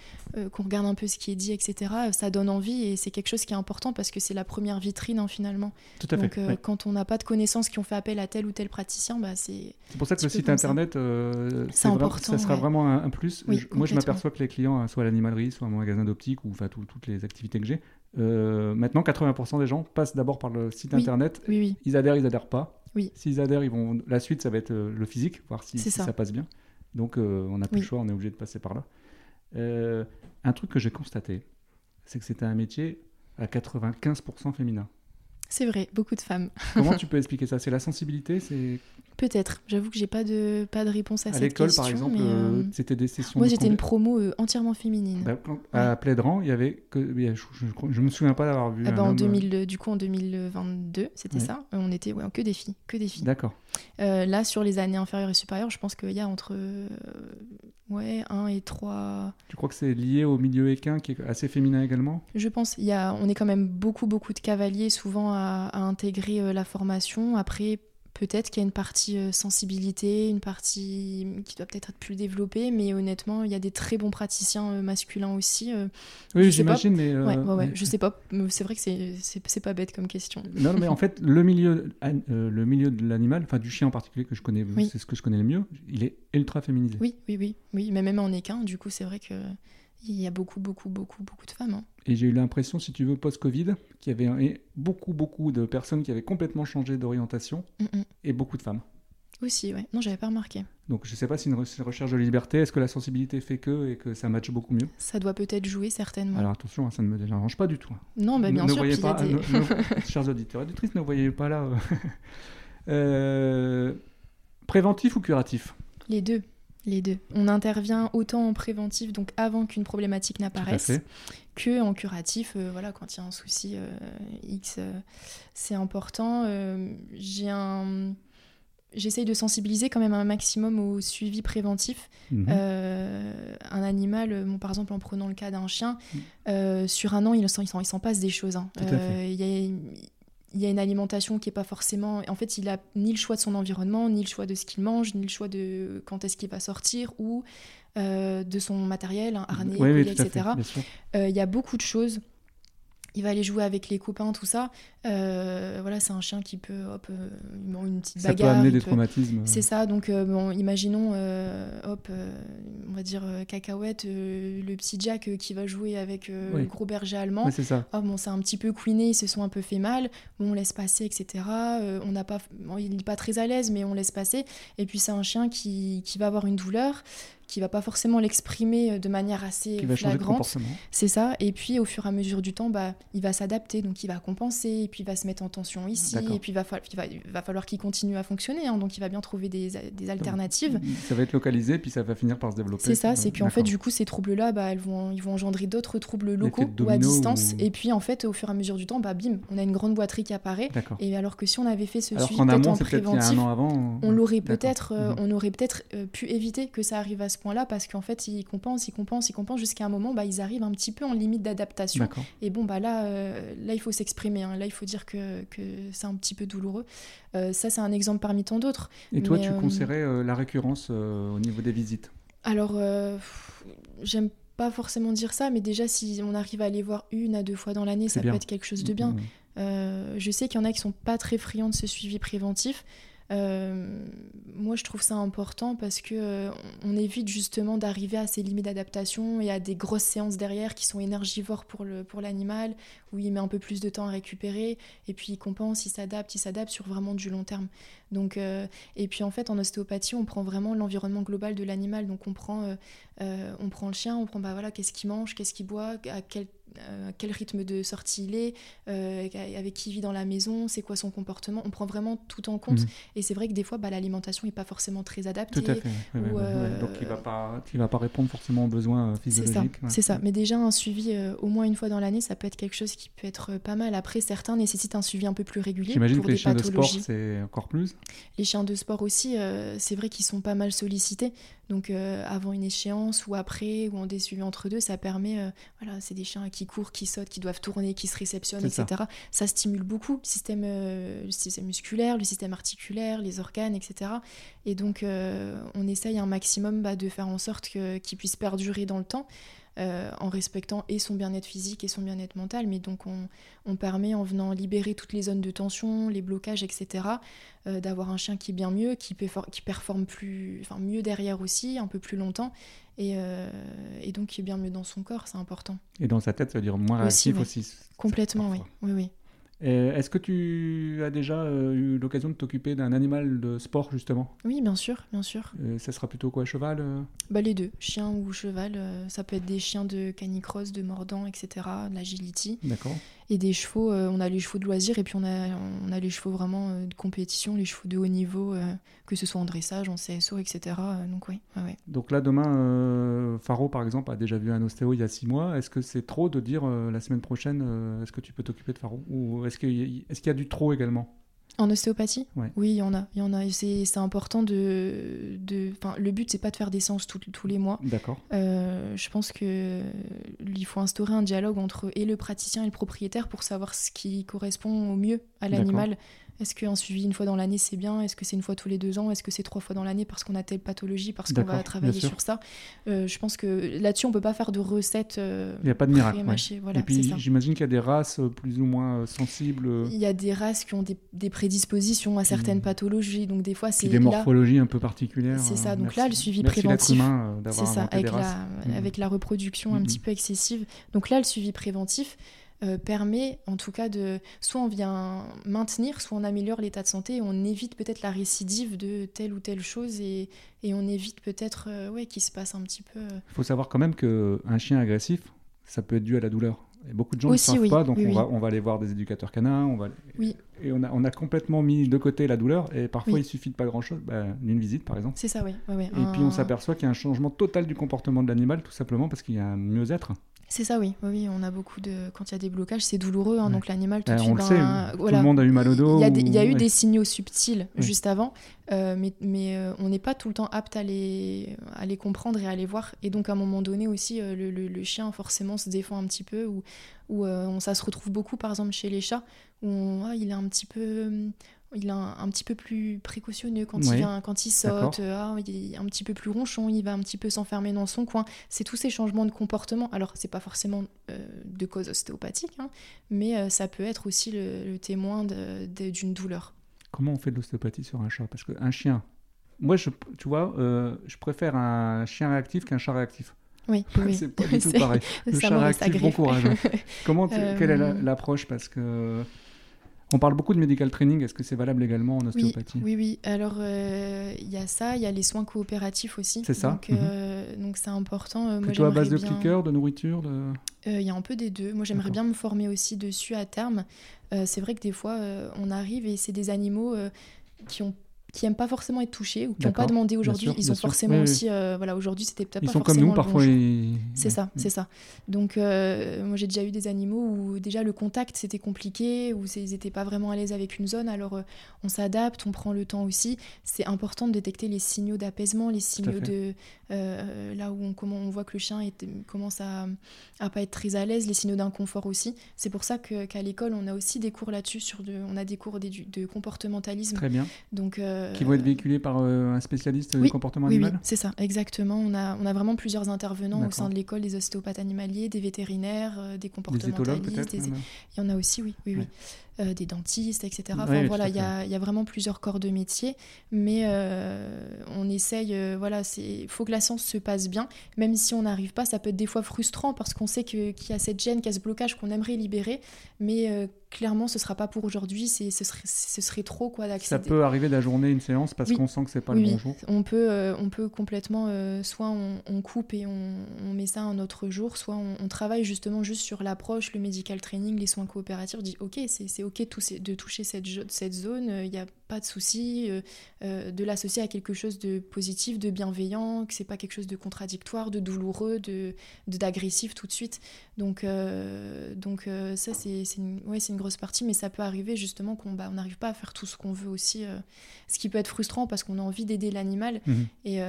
qu'on regarde un peu ce qui est dit, etc. Ça donne envie et c'est quelque chose qui est important parce que c'est la première vitrine hein, finalement. Tout à Donc, fait. Quand on n'a pas de connaissances qui ont fait appel à tel ou tel praticien, bah, c'est. C'est pour ça que le site internet, c'est important. Ça sera vraiment un, plus. moi, je m'aperçois que les clients, soit à l'animalerie, soit à mon magasin d'optique, ou enfin toutes les activités que j'ai, euh, maintenant 80% des gens passent d'abord par le site internet. Oui, oui. Ils adhèrent, ils adhèrent pas. Oui. S'ils adhèrent, ils vont. La suite, ça va être euh, le physique, voir si, ça. passe bien. Donc, euh, on n'a plus le choix, on est obligé de passer par là. un truc que j'ai constaté, c'est que c'était un métier à 95% féminin. C'est vrai, beaucoup de femmes. Comment tu peux expliquer ça? C'est la sensibilité C'est Peut-être. J'avoue que j'ai pas de pas de réponse à, cette question. À l'école, par exemple, euh, c'était des sessions. Moi, j'étais une promo euh, entièrement féminine. Bah, à Plédran, il y avait que je, je, me souviens pas d'avoir vu. Ah bah, en 2000, euh, du coup, en 2022, c'était ça. On était ouais, que des filles, que des filles. D'accord. là, sur les années inférieures et supérieures, je pense qu'il y a entre ouais 1 et 3. Tu crois que c'est lié au milieu équin qui est assez féminin également? Je pense. Il y a, on est quand même beaucoup beaucoup de cavaliers souvent à, à intégrer la formation. Après Peut-être qu'il y a une partie euh, sensibilité, une partie qui doit peut-être être plus développée, mais honnêtement, il y a des très bons praticiens euh, masculins aussi. Euh, oui, j'imagine, mais. Ouais, ouais, je sais pas. C'est vrai que c'est pas bête comme question. Non, mais en fait, le milieu, le milieu de l'animal, enfin du chien en particulier, que je connais, c'est ce que je connais le mieux, il est ultra féminisé. Oui, oui, oui. oui mais même en équin, du coup, c'est vrai que il y a beaucoup, beaucoup, beaucoup, beaucoup de femmes. Hein. Et j'ai eu l'impression, si tu veux, post-Covid, qu'il y avait beaucoup, beaucoup de personnes qui avaient complètement changé d'orientation mm, mm. et beaucoup de femmes. Aussi, ouais. Non, j'avais pas remarqué. Donc je sais pas si une recherche de liberté, est-ce que la sensibilité fait que et que ça matche beaucoup mieux? Ça doit peut-être jouer certainement. Alors attention, hein, ça ne me dérange pas du tout. Hein. Non, mais bien ne sûr. Voyez pas, chers auditeurs et auditrices, ne voyez pas là. Euh, euh, préventif ou curatif? Les deux. Les deux. On intervient autant en préventif, donc avant qu'une problématique n'apparaisse, que en curatif, euh, voilà, quand il y a un souci euh, X, euh, c'est important. j'ai un j'essaye de sensibiliser quand même un maximum au suivi préventif. Mhm. un animal, bon, par exemple en prenant le cas d'un chien, mhm. sur un an, il, il s'en passe des choses. Hein. Il y a, il y a une alimentation qui est pas forcément. En fait, il a ni le choix de son environnement, ni le choix de ce qu'il mange, ni le choix de quand est-ce qu'il va sortir ou euh, de son matériel, un harnais, etc. Euh, il y a beaucoup de choses il va aller jouer avec les copains, tout ça. Euh, voilà, c'est un chien qui peut, hop, euh, une petite bagarre. Ça peut amener des traumatismes. C'est ça, donc euh, bon, imaginons, hop, on va dire cacahuète, le petit Jack qui va jouer avec le gros berger allemand. c'est ça. Oh, bon, c'est un petit peu couiné, ils se sont un peu fait mal. Bon, on laisse passer, etc. on n'a pas, il n'est pas très à l'aise, mais on laisse passer. Et puis c'est un chien qui, qui va avoir une douleur qui va pas forcément l'exprimer euh, de manière assez qui flagrante. C'est ça. Et puis au fur et à mesure du temps, bah, il va s'adapter, donc il va compenser, et puis il va se mettre en tension ici, et puis il va, va, falloir qu'il continue à fonctionner, hein, donc il va bien trouver des, des, alternatives. Ça va être localisé, puis ça va finir par se développer. C'est ça, c'est qu'en fait du coup ces troubles-là, bah, elles vont, ils vont engendrer d'autres troubles locaux ou à distance, et puis en fait au fur et à mesure du temps, bah, bim, on a une grande boiterie qui apparaît. Et alors que si on avait fait ce suivi peut-être en préventif, on l'aurait peut-être, euh, mhm. on aurait peut-être euh, pu éviter que ça arrive à ce point-là parce qu'en fait, ils compensent, ils compensent, ils compensent jusqu'à un moment, bah, ils arrivent un petit peu en limite d'adaptation. Et bon, bah là, euh, là il faut s'exprimer. Hein. Là, il faut dire que, que c'est un petit peu douloureux. Euh, ça, c'est un exemple parmi tant d'autres. Et toi, tu euh, conseillerais la récurrence au niveau des visites? Alors, j'aime pas forcément dire ça, mais déjà, si on arrive à aller voir une à deux fois dans l'année, ça peut être quelque chose de bien. Mmh, mmh. je sais qu'il y en a qui sont pas très friands de ce suivi préventif. Euh, moi, je trouve ça important parce que euh, on évite justement d'arriver à ces limites d'adaptation et à des grosses séances derrière qui sont énergivores pour l'animal où il met un peu plus de temps à récupérer et puis il compense, il s'adapte, il s'adapte sur vraiment du long terme. Donc euh, et puis en fait en ostéopathie, on prend vraiment l'environnement global de l'animal. Donc on prend on prend le chien, on prend bah voilà qu'est-ce qu'il mange, qu'est-ce qu'il boit, à quel euh, quel rythme de sortie il est, euh, avec qui il vit dans la maison, c'est quoi son comportement. On prend vraiment tout en compte. Mhm. Et c'est vrai que des fois, bah, l'alimentation n'est pas forcément très adaptée. Tout à fait. Euh, Donc il ne va, pas, va pas répondre forcément aux besoins physiologiques. C'est ça. Mais déjà, un suivi au moins une fois dans l'année, ça peut être quelque chose qui peut être pas mal. Après, certains nécessitent un suivi un peu plus régulier. J'imagine que les chiens de sport, c'est encore plus Les chiens de sport aussi, euh, c'est vrai qu'ils sont pas mal sollicités. Donc euh, avant une échéance ou après ou en des suivis entre deux, ça permet, euh, voilà, c'est des chiens qui courent, qui sautent, qui doivent tourner, qui se réceptionnent, etc. Ça. stimule beaucoup le système, le système musculaire, le système articulaire, les organes, etc. Et donc on essaye un maximum bah, de faire en sorte qu'ils puissent perdurer dans le temps. Euh, en respectant et son bien-être physique et son bien-être mental. Mais donc on, permet en venant libérer toutes les zones de tension, les blocages, etc., euh, d'avoir un chien qui est bien mieux, qui, qui performe plus, enfin, mieux derrière aussi, un peu plus longtemps. Et, euh, donc qui est bien mieux dans son corps, c'est important. Et dans sa tête, ça veut dire moins réactif aussi. Complètement, oui. oui, oui. Est-ce que tu as déjà euh, eu l'occasion de t'occuper d'un animal de sport justement? Oui, bien sûr, bien sûr. ça sera plutôt quoi, cheval euh? Bah, Les deux, chien ou cheval. Euh, ça peut être des chiens de canicross, de mordant, etc., de l'agility. D'accord. Et des chevaux, on a les chevaux de loisirs et puis on a, on a les chevaux vraiment de compétition, les chevaux de haut niveau, que ce soit en dressage, en CSO, etc. donc oui. Donc là, demain, Faro par exemple a déjà vu un ostéo il y a six mois. Est-ce que c'est trop de dire la semaine prochaine, est-ce que tu peux t'occuper de Faro? Ou est-ce qu'il y, est y, a du trop également? En ostéopathie Oui, il y en a. Il y en a. C'est important de. de le but, c'est pas de faire des séances tous les mois. D'accord. Euh, je pense qu'il faut instaurer un dialogue entre et le praticien et le propriétaire pour savoir ce qui correspond au mieux à l'animal est-ce qu'un suivi une fois dans l'année c'est bien? Est-ce que c'est une fois tous les deux ans? Est-ce que c'est trois fois dans l'année parce qu'on a telle pathologie, parce qu'on va travailler sur ça? Euh, Je pense que là-dessus on peut pas faire de recettes. Euh, il n'y a pas de miracle. Et puis j'imagine qu'il y a des races euh, plus ou moins sensibles. Il y a des races qui ont des, prédispositions à certaines pathologies, donc des fois c'est des morphologies un peu particulières. C'est ça. Donc là le suivi préventif. C'est ça, avec la, mmh. avec la reproduction un mmh, petit mmh. peu excessive. Donc là le suivi préventif euh, permet en tout cas de soit on vient maintenir, soit on améliore l'état de santé et on évite peut-être la récidive de telle ou telle chose et, et on évite peut-être euh, ouais, qu'il se passe un petit peu. Il euh, faut savoir quand même qu'un chien agressif, ça peut être dû à la douleur. Et beaucoup de gens ne savent pas, donc on, Va, on va aller voir des éducateurs canins. On va... Et on a, on a complètement mis de côté la douleur. Et parfois, il suffit de pas grand-chose, bah, d'une visite par exemple. C'est ça, oui. Et puis on s'aperçoit qu'il y a un changement total du comportement de l'animal, tout simplement parce qu'il y a un mieux-être. C'est ça, oui. oui. On a beaucoup de. Quand il y a des blocages, c'est douloureux. Hein, donc l'animal, tout de suite. On le sait. Tout le monde a eu mal au dos. Il y a, eu des signaux subtils juste avant, euh, mais, mais euh, on n'est pas tout le temps apte à les, à les comprendre et à les voir. Et donc à un moment donné aussi, euh, le, le, chien forcément se défend un petit peu, ou, ou on, ça se retrouve beaucoup par exemple chez les chats, où ah, il est un petit peu il est un, petit peu plus précautionneux quand, il, vient, quand il saute, ah, il est un petit peu plus ronchon, il va un petit peu s'enfermer dans son coin. C'est tous ces changements de comportement. Alors, c'est pas forcément euh, de cause ostéopathique, hein, mais euh, ça peut être aussi le, témoin d'une douleur. Comment on fait de l'ostéopathie sur un chat? Parce qu'un chien, moi, je, tu vois, euh, je préfère un chien réactif qu'un chat réactif. Oui, c'est pas du tout pareil. Le chat réactif, bon courage. Comment quelle est l'approche? Parce que on parle beaucoup de medical training, est-ce que c'est valable également en ostéopathie? Oui, oui, Alors, euh, il y a ça, il y a les soins coopératifs aussi. C'est ça. Donc, euh, mhm. c'est important. Euh, Plutôt à base de cliqueurs, de nourriture Il y a un peu des deux. Moi, j'aimerais bien me former aussi dessus à terme. c'est vrai que des fois, on arrive et c'est des animaux qui ont qui n'aiment pas forcément être touchés ou qui n'ont pas demandé aujourd'hui. Ils sont forcément aussi. Euh, voilà, aujourd'hui, c'était peut-être pas sont forcément. comme nous, parfois. C'est ça, c'est ça. Donc, euh, moi, j'ai déjà eu des animaux où déjà le contact c'était compliqué, où ils n'étaient pas vraiment à l'aise avec une zone. Alors, euh, on s'adapte, on prend le temps aussi. C'est important de détecter les signaux d'apaisement, les signaux de. là où on, comment on voit que le chien est, commence à, à pas être très à l'aise, les signaux d'inconfort aussi. C'est pour ça qu'à l'école, on a aussi des cours là-dessus. Sur de, on a des cours de, de comportementalisme. Très bien. Donc, qui vont être véhiculés par euh, un spécialiste du comportement animal Oui, c'est ça, exactement. On a, on a vraiment plusieurs intervenants au sein de l'école, des ostéopathes animaliers, des vétérinaires, euh, des comportementalistes. Des Il y en a aussi, oui. oui, oui. Euh, des dentistes, etc. Enfin, voilà, il y a, y a, vraiment plusieurs corps de métier, mais on essaye, voilà, il faut que la science se passe bien, même si on n'arrive pas, ça peut être des fois frustrant parce qu'on sait qu'il y a cette gêne, qu'il y a ce blocage qu'on aimerait libérer, mais clairement, ce sera pas pour aujourd'hui, ce serait, ce serait trop quoi Ça peut arriver d'ajourner une séance parce qu'on sent que c'est pas le bon jour. On peut, euh, on peut complètement, euh, soit on, coupe et on, met ça un autre jour, soit on, travaille justement juste sur l'approche, le medical training, les soins coopératifs. On dit ok, c'est ok de toucher cette, cette zone, il y a pas de souci, de l'associer à quelque chose de positif, de bienveillant, que c'est pas quelque chose de contradictoire, de douloureux, de d'agressif tout de suite. Donc, donc ça, c'est une, ouais, une grosse partie, mais ça peut arriver justement qu'on bah, n'arrive pas à faire tout ce qu'on veut aussi, ce qui peut être frustrant parce qu'on a envie d'aider l'animal. Mhm. Et,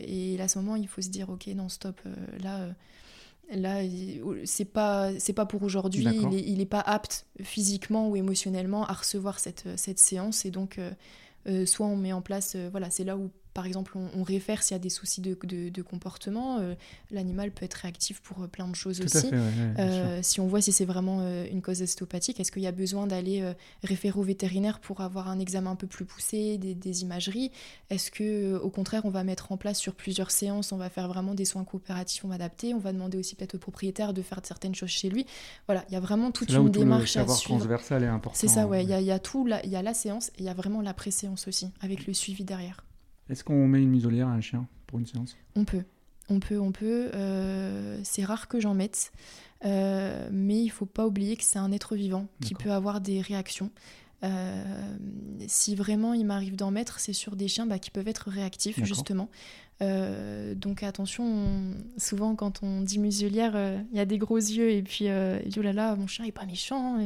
et à ce moment, il faut se dire, ok, non, stop, là Là, c'est pas c'est pas pour aujourd'hui. Il est, pas apte physiquement ou émotionnellement à recevoir cette, cette séance et donc euh, euh, soit on met en place euh, voilà c'est là où par exemple, on, réfère s'il y a des soucis de, comportement. Euh, l'animal peut être réactif pour euh, plein de choses aussi. Euh, si on voit si c'est vraiment une cause ostéopathique, est-ce qu'il y a besoin d'aller référer au vétérinaire pour avoir un examen un peu plus poussé, des, imageries? Est-ce que, au contraire, on va mettre en place sur plusieurs séances, on va faire vraiment des soins coopératifs, on va adapter, on va demander aussi peut-être au propriétaire de faire certaines choses chez lui? Voilà, il y a vraiment toute une démarche le à suivre. transversal est important. C'est ça, ouais. Il y, a tout, il y a la séance et il y a vraiment la pré-séance aussi, avec le suivi derrière. Est-ce qu'on met une muselière à un chien pour une séance? On peut. On peut, on peut. Euh, c'est rare que j'en mette. Euh, mais il faut pas oublier que c'est un être vivant qui peut avoir des réactions. Euh, si vraiment il m'arrive d'en mettre, c'est sur des chiens bah, qui peuvent être réactifs, justement. Euh, donc attention, souvent quand on dit muselière, euh, il y a des gros yeux et puis euh, oh là là, mon chien est pas méchant.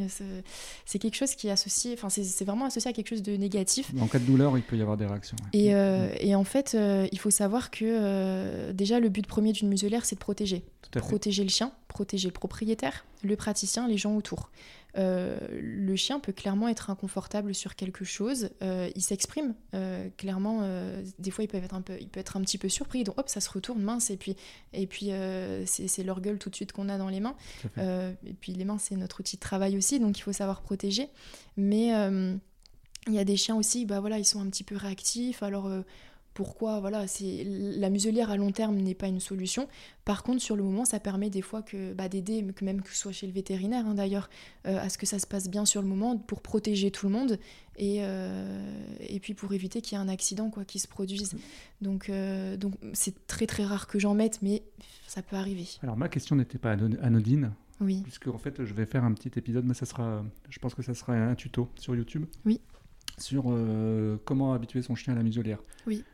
C'est quelque chose qui est associé, enfin c'est vraiment associé à quelque chose de négatif. En cas de douleur, il peut y avoir des réactions. Et, et, en fait, il faut savoir que déjà le but premier d'une muselière, c'est de protéger. Protéger le chien, protéger le propriétaire, le praticien, les gens autour. Euh, le chien peut clairement être inconfortable sur quelque chose. Euh, il s'exprime euh, clairement. des fois, il peut être un peu, il peut être un petit peu surpris. Donc, hop, ça se retourne mince et puis, et puis c'est leur gueule tout de suite qu'on a dans les mains. et puis les mains, c'est notre outil de travail aussi, donc il faut savoir protéger. Mais il y a des chiens aussi, bah voilà, ils sont un petit peu réactifs. Alors pourquoi voilà c'est la muselière à long terme n'est pas une solution. Par contre sur le moment ça permet des fois que bah, d'aider que même que ce soit chez le vétérinaire hein, d'ailleurs euh, à ce que ça se passe bien sur le moment pour protéger tout le monde et, euh, et puis pour éviter qu'il y ait un accident quoi qui se produise. Donc euh, donc c'est très très rare que j'en mette mais ça peut arriver. Alors ma question n'était pas anodine oui. puisque en fait je vais faire un petit épisode mais ça sera je pense que ça sera un tuto sur YouTube oui. sur comment habituer son chien à la muselière. Oui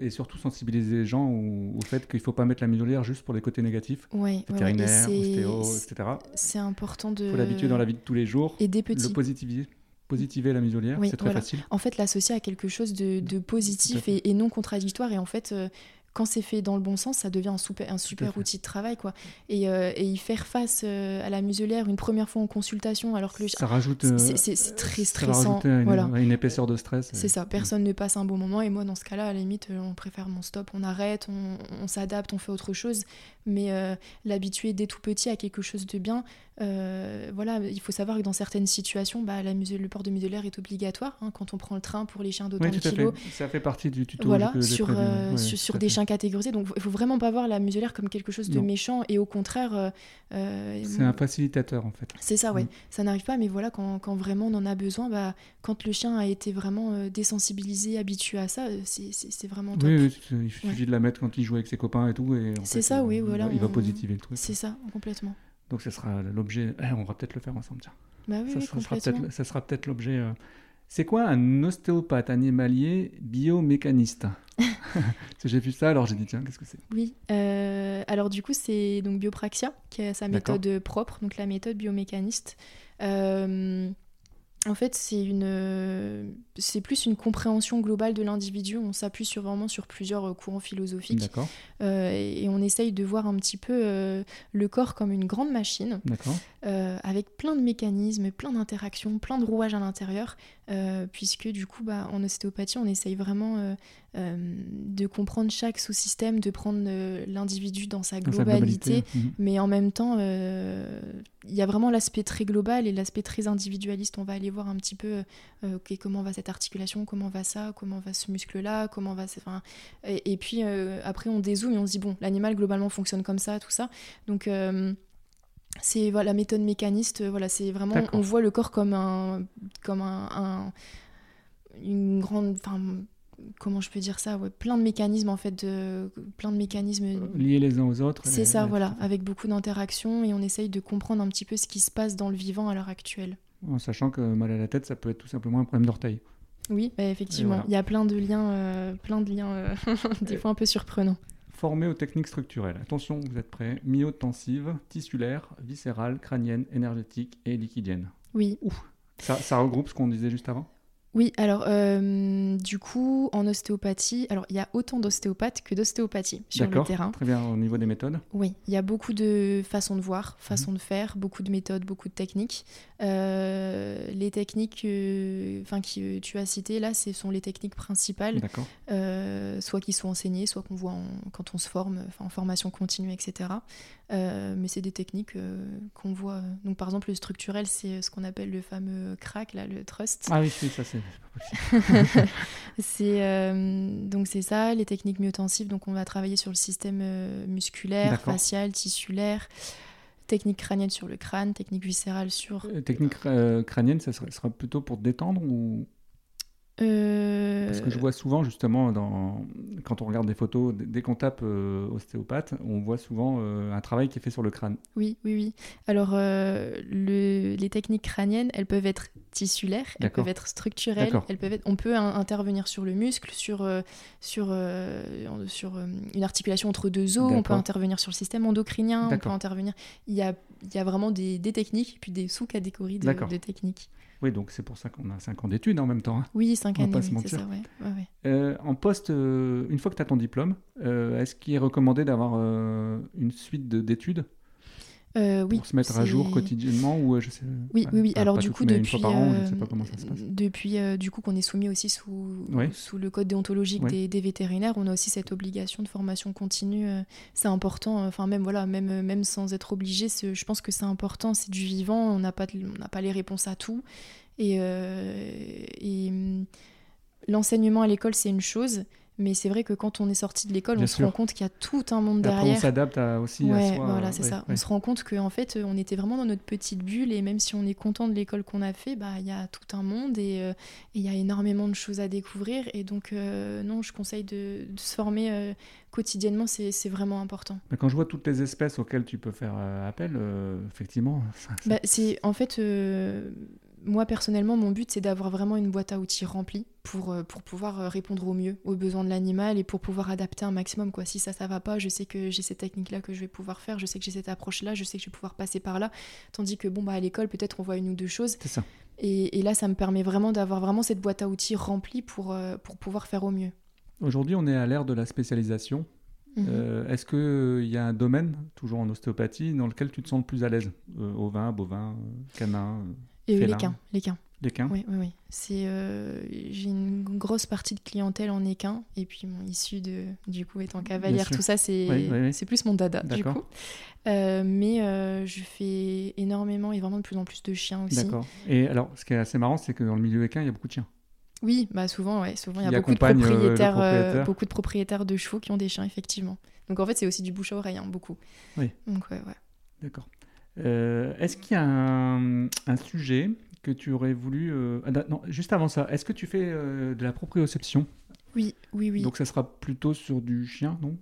et surtout sensibiliser les gens au, fait qu'il ne faut pas mettre la muselière juste pour les côtés négatifs, oui, vétérinaire, ostéo, etc. C'est important de. Il faut l'habituer dans la vie de tous les jours. Et des petits. Le positiver, positiver la muselière, c'est très facile. En fait, l'associer à quelque chose de, de positif et, non contradictoire. Et en fait, euh, quand c'est fait dans le bon sens, ça devient un super, un super outil de travail. Quoi. Et, euh, et y faire face euh, à la muselière une première fois en consultation, alors que le ça rajoute, c'est euh, très stressant. une, voilà. une épaisseur de stress. C'est ça, personne ne passe un bon moment. Et moi, dans ce cas-là, à la limite, on préfère mon stop, on arrête, on, on s'adapte, on fait autre chose. Mais l'habituer dès tout petit à quelque chose de bien, voilà, il faut savoir que dans certaines situations, bah, la le port de muselière est obligatoire. Hein, quand on prend le train pour les chiens d'autant de kilos. Ça fait partie du tuto. Voilà, sur, sur, sur des chiens catégorisé Donc il faut vraiment pas voir la muselière comme quelque chose de méchant et au contraire. Euh, euh, c'est un facilitateur en fait. C'est ça, ouais. Mm. Ça n'arrive pas, mais voilà, quand, quand, vraiment on en a besoin, bah, quand le chien a été vraiment euh, désensibilisé, habitué à ça, c'est vraiment top. Oui, il suffit de la mettre quand il joue avec ses copains et tout. C'est ça, oui, voilà. Il va positiver le truc. C'est ça, complètement. Donc ce sera l'objet. Eh, on va peut-être le faire ensemble, tiens. Bah oui, ça, sera peut-être l'objet. C'est quoi un ostéopathe animalier biomécaniste? J'ai vu ça, alors j'ai dit tiens, qu'est-ce que c'est? Oui, euh, alors du coup c'est donc Biopraxia qui a sa méthode propre, donc la méthode biomécaniste. Euh, en fait, c'est une, c'est plus une compréhension globale de l'individu. On s'appuie sur, vraiment sur plusieurs euh, courants philosophiques. Euh, et, on essaye de voir un petit peu euh, le corps comme une grande machine, avec plein de mécanismes, plein d'interactions, plein de rouages à l'intérieur, puisque du coup, bah, en ostéopathie, on essaye vraiment de comprendre chaque sous-système, de prendre l'individu dans sa globalité, mhm. mais en même temps, il y a vraiment l'aspect très global et l'aspect très individualiste. On va aller voir un petit peu comment va cette articulation, comment va ça, comment va ce muscle-là, comment va... Enfin, et, et puis après, on dézoome et on se dit, bon, l'animal globalement fonctionne comme ça, tout ça. Donc euh, c'est voilà, la méthode mécaniste, voilà, c'est vraiment, on voit le corps comme un, comme un, une grande, comment je peux dire ça, ouais, plein de mécanismes en fait, de, plein de mécanismes euh, liés les uns aux autres. C'est ça, voilà, avec beaucoup d'interactions et on essaye de comprendre un petit peu ce qui se passe dans le vivant à l'heure actuelle. En sachant que mal à la tête, ça peut être tout simplement un problème d'orteil. Oui, bah, effectivement. Il y a plein de liens, plein de liens des fois un peu surprenants. Formé aux techniques structurelles. Attention, vous êtes prêts. Myotensive, tissulaire, viscérale, crânienne, énergétique et liquidienne. Oui. Ça, ça regroupe ce qu'on disait juste avant? Oui, alors euh, du coup, en ostéopathie, alors il y a autant d'ostéopathes que d'ostéopathie sur le terrain. Très bien, au niveau des méthodes Oui, il y a beaucoup de façons de voir, façons mhm. de faire, beaucoup de méthodes, beaucoup de techniques. Euh, les techniques euh, enfin que tu as citées là, ce sont les techniques principales, soit qui sont enseignées, soit qu'on voit quand on se forme, en formation continue, etc. mais c'est des techniques qu'on voit. Donc par exemple, le structurel, c'est ce qu'on appelle le fameux crack, là, le trust. Ah oui, ça c'est c'est euh, donc c'est ça, les techniques myotensives. Donc on va travailler sur le système euh, musculaire, facial, tissulaire. Technique crânienne sur le crâne, technique viscérale sur. Euh, technique crânienne, ça sera, sera, plutôt pour détendre ou euh, Parce que je vois souvent, justement, dans... quand on regarde des photos, dès qu'on tape euh, ostéopathe, on voit souvent euh, un travail qui est fait sur le crâne. Oui, oui, oui. Alors, le... les techniques crâniennes, elles peuvent être tissulaires, elles peuvent être structurelles, elles peuvent être... on peut intervenir sur le muscle, sur, sur, sur une articulation entre deux os, on peut intervenir sur le système endocrinien, on peut intervenir... Il y a, il y a vraiment des, des techniques, puis des sous-catégories de, de techniques. Oui, donc c'est pour ça qu'on a 5 ans d'études en même temps. Hein. Oui, 5 années, c'est ça, ouais. Euh, en poste, euh, une fois que tu as ton diplôme, euh, est-ce qu'il est recommandé d'avoir une suite d'études? Euh, oui, pour se mettre à jour quotidiennement ou je sais oui oui oui alors du coup depuis se depuis du coup qu'on est soumis aussi sous sous le code déontologique des, des, vétérinaires on a aussi cette obligation de formation continue c'est important enfin même voilà même même sans être obligé je pense que c'est important c'est du vivant on n'a pas on n'a pas les réponses à tout. Et, et hum, l'enseignement à l'école c'est une chose mais c'est vrai que quand on est sorti de l'école, on se rend compte qu'il y a tout un monde derrière. on s'adapte aussi à soi. Voilà, c'est ça. On se rend compte qu'en fait, on était vraiment dans notre petite bulle et même si on est content de l'école qu'on a fait, bah il y a tout un monde et euh, il y a énormément de choses à découvrir. Et donc, euh, non, je conseille de, se former euh, quotidiennement, c'est vraiment important. Mais quand je vois toutes les espèces auxquelles tu peux faire appel, effectivement. Bah, c'est en fait moi personnellement, mon but c'est d'avoir vraiment une boîte à outils remplie pour, euh, pour pouvoir euh, répondre au mieux aux besoins de l'animal et pour pouvoir adapter un maximum. Quoi. Si ça, ça va pas, je sais que j'ai cette technique-là que je vais pouvoir faire, je sais que j'ai cette approche-là, je sais que je vais pouvoir passer par là. Tandis que bon, bah, à l'école, peut-être on voit une ou deux choses. C'est ça. Et, là, ça me permet vraiment d'avoir vraiment cette boîte à outils remplie pour, euh, pour pouvoir faire au mieux. Aujourd'hui, on est à l'ère de la spécialisation. Mhm. Est-ce qu'il y a un domaine, toujours en ostéopathie, dans lequel tu te sens le plus à l'aise? Ovin, bovin, canin et les quins, les quins. Les quins Oui, oui, oui. C'est, euh, j'ai une grosse partie de clientèle en équin, et puis mon issu de, du coup, étant cavalière, tout ça, c'est, c'est plus mon dada, du coup. Euh, mais euh, je fais énormément et vraiment de plus en plus de chiens aussi. D'accord. Et alors, ce qui est assez marrant, c'est que dans le milieu équin, il y a beaucoup de chiens. Oui, bah souvent, ouais, souvent il y a beaucoup de propriétaires, beaucoup de propriétaires de chevaux qui ont des chiens, effectivement. Donc en fait, c'est aussi du bouche à oreille, hein, beaucoup. Oui. Donc ouais, ouais. D'accord. Est-ce qu'il y a un, sujet que tu aurais voulu... Euh, ah, non, juste avant ça, est-ce que tu fais euh, de la proprioception? Oui, oui, oui. Donc ça sera plutôt sur du chien, non?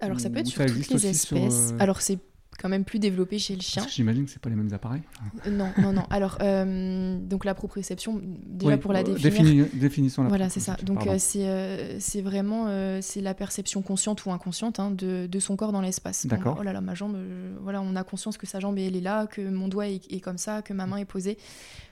Alors ça peut être sur toutes les espèces. Alors c'est quand même plus développé chez le chien. J'imagine que c'est pas les mêmes appareils. Euh, non, non, non. Alors, euh, donc la proprioception, déjà pour la euh, définir. définissons la Voilà, c'est ça. Donc c'est vraiment c'est la perception consciente ou inconsciente hein, de, de, son corps dans l'espace. D'accord. oh là là, ma jambe, voilà, on a conscience que sa jambe elle est là, que mon doigt est, est comme ça, que ma main est posée.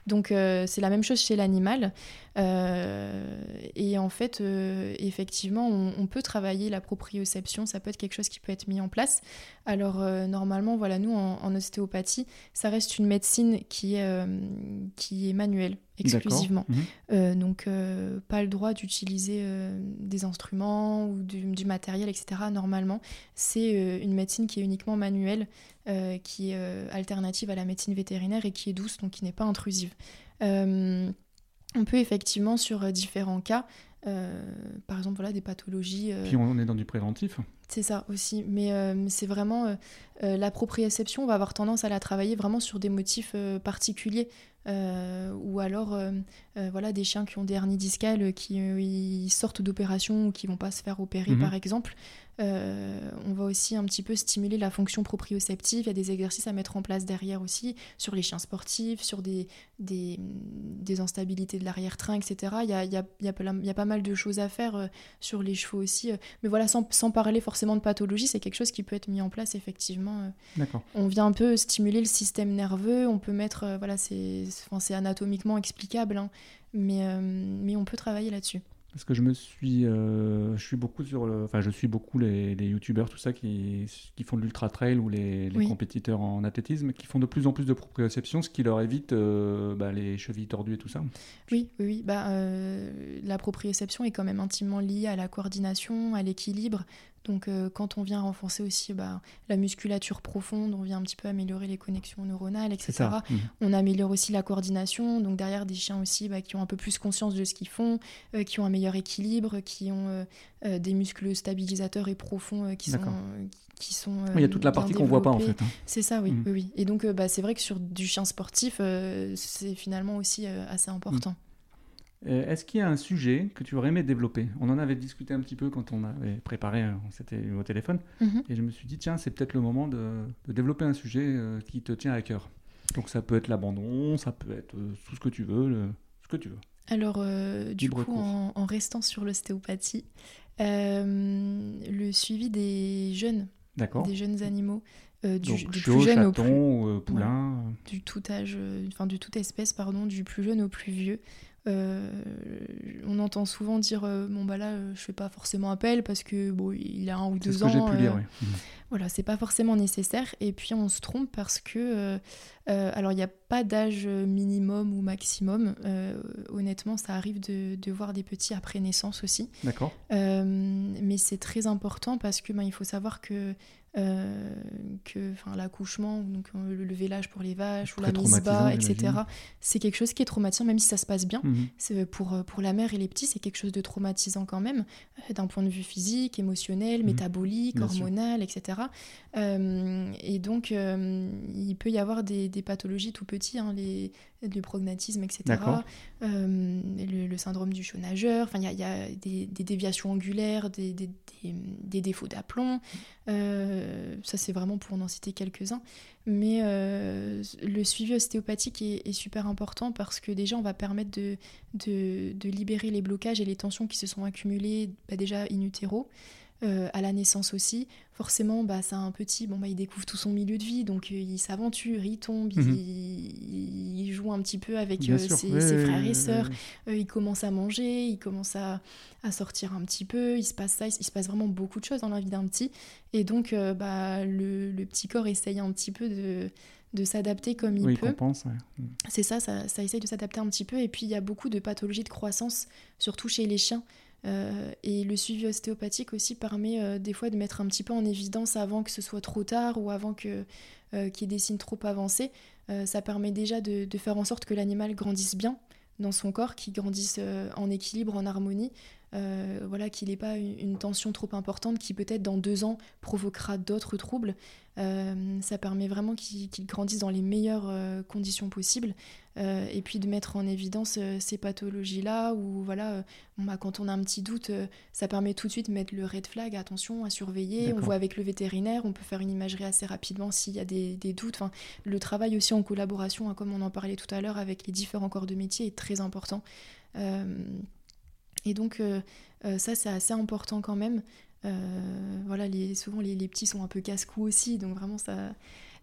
Donc euh, c'est la même chose chez l'animal. Euh, et en fait, euh, effectivement, on, peut travailler la proprioception, ça peut être quelque chose qui peut être mis en place. Alors normalement, voilà, nous en, ostéopathie, ça reste une médecine qui qui est manuelle exclusivement. Mhm. donc pas le droit d'utiliser des instruments ou du matériel, etc. Normalement, c'est une médecine qui est uniquement manuelle. Euh, qui est euh, alternative à la médecine vétérinaire et qui est douce, donc qui n'est pas intrusive. Euh, on peut effectivement, sur différents cas, par exemple, voilà, des pathologies. Puis on est dans du préventif. C'est ça aussi, mais c'est vraiment la proprioception. On va avoir tendance à la travailler vraiment sur des motifs particuliers. Euh, ou alors euh, euh, voilà des chiens qui ont des hernies discales qui sortent d'opération ou qui vont pas se faire opérer mhm. par exemple on va aussi un petit peu stimuler la fonction proprioceptive. Il y a des exercices à mettre en place derrière aussi sur les chiens sportifs sur des, des, instabilités de l'arrière-train etc il y a, y, a, y a, pas mal de choses à faire sur les chevaux aussi mais voilà sans, sans, parler forcément de pathologie c'est quelque chose qui peut être mis en place effectivement on vient un peu stimuler le système nerveux. On peut mettre voilà c'est c'est anatomiquement explicable, hein, mais, euh, mais on peut travailler là-dessus. Parce que je me suis, euh, je suis beaucoup sur le, enfin je suis beaucoup les, les youtubeurs tout ça qui, qui font de l'ultra trail ou les, les compétiteurs en athlétisme qui font de plus en plus de proprioception, ce qui leur évite euh, bah, les chevilles tordues et tout ça. Oui, oui, oui. Bah, la proprioception est quand même intimement liée à la coordination, à l'équilibre. Donc euh, quand on vient renforcer aussi bah, la musculature profonde, on vient un petit peu améliorer les connexions neuronales, etc. Mmh. On améliore aussi la coordination. Donc derrière des chiens aussi bah, qui ont un peu plus conscience de ce qu'ils font, euh, qui ont un meilleur équilibre, qui ont euh, des muscles stabilisateurs et profonds qui sont qui sont. il y a toute la partie qu'on voit pas en fait. Hein. C'est ça, oui, mmh. oui, Et donc, bah, c'est vrai que sur du chien sportif, c'est finalement aussi assez important. Euh, est-ce qu'il y a un sujet que tu aurais aimé développer? On en avait discuté un petit peu quand on avait préparé, euh, on s'était eu au téléphone, mhm. et je me suis dit, tiens, c'est peut-être le moment de, développer un sujet euh, qui te tient à cœur. Donc ça peut être l'abandon, ça peut être tout ce que tu veux, ce que tu veux. Alors, du coup, en, restant sur l'ostéopathie, le suivi des jeunes, des jeunes animaux, du, plus jeune au plus poulain, du tout âge, enfin du toute espèce, pardon, du plus jeune au plus vieux. Euh, on entend souvent dire euh, bon bah là euh, je fais pas forcément appel parce que bon il a un ou deux ans. Ce que j'ai pu lire, oui. Mmh. Voilà, c'est pas forcément nécessaire. Et puis on se trompe parce que alors il n'y a pas d'âge minimum ou maximum. honnêtement, ça arrive de, de, voir des petits après naissance aussi. D'accord. mais c'est très important parce que ben, il faut savoir que euh, que l'accouchement, donc euh, le vélage pour les vaches ou la mise bas, etc. C'est quelque chose qui est traumatisant, même si ça se passe bien. Mhm. C'est pour, euh, pour la mère et les petits, c'est quelque chose de traumatisant quand même, d'un point de vue physique, émotionnel, mhm. métabolique, hormonal, etc. et donc, il peut y avoir des, des pathologies tout petits, hein, les, le prognatisme, etc. Le, le, syndrome du chaud nageur, enfin, il y, a des, des, déviations angulaires, des, des, des défauts d'aplomb. Euh, ça, c'est vraiment pour en citer quelques-uns. Mais euh, le suivi ostéopathique est, super important parce que déjà, on va permettre de, de, libérer les blocages et les tensions qui se sont accumulées bah, déjà in utero. Euh, à la naissance aussi. Forcément, bah, c'est un petit, bon, bah, il découvre tout son milieu de vie, donc il s'aventure, il tombe, il, joue un petit peu avec ses, frères et sœurs, il commence à manger, il commence à, à, sortir un petit peu, il se passe ça, il, se passe vraiment beaucoup de choses dans la vie d'un petit. Et donc, euh, bah, le, petit corps essaye un petit peu de, de s'adapter comme il peut. Mm. C'est ça, ça, ça, essaye de s'adapter un petit peu. Et puis, il y a beaucoup de pathologies de croissance, surtout chez les chiens. Euh, et le suivi ostéopathique aussi permet euh, des fois de mettre un petit peu en évidence avant que ce soit trop tard ou avant que qu'il y ait des signes trop avancés. Ça permet déjà de, de, faire en sorte que l'animal grandisse bien dans son corps, qu'il grandisse en équilibre, en harmonie, euh, voilà, qu'il n'ait pas une, tension trop importante qui peut-être dans deux ans provoquera d'autres troubles. Euh, ça permet vraiment qu'il grandisse dans les meilleures euh, conditions possibles et puis de mettre en évidence ces pathologies-là ou voilà, bah, quand on a un petit doute, ça permet tout de suite de mettre le red flag, attention à surveiller. On voit avec le vétérinaire, on peut faire une imagerie assez rapidement s'il y a des, doutes. Enfin, le travail aussi en collaboration, hein, comme on en parlait tout à l'heure, avec les différents corps de métier est très important. Et donc euh, euh, ça c'est assez important quand même. Euh, voilà, souvent les, les, petits sont un peu casse-cou aussi, donc vraiment ça,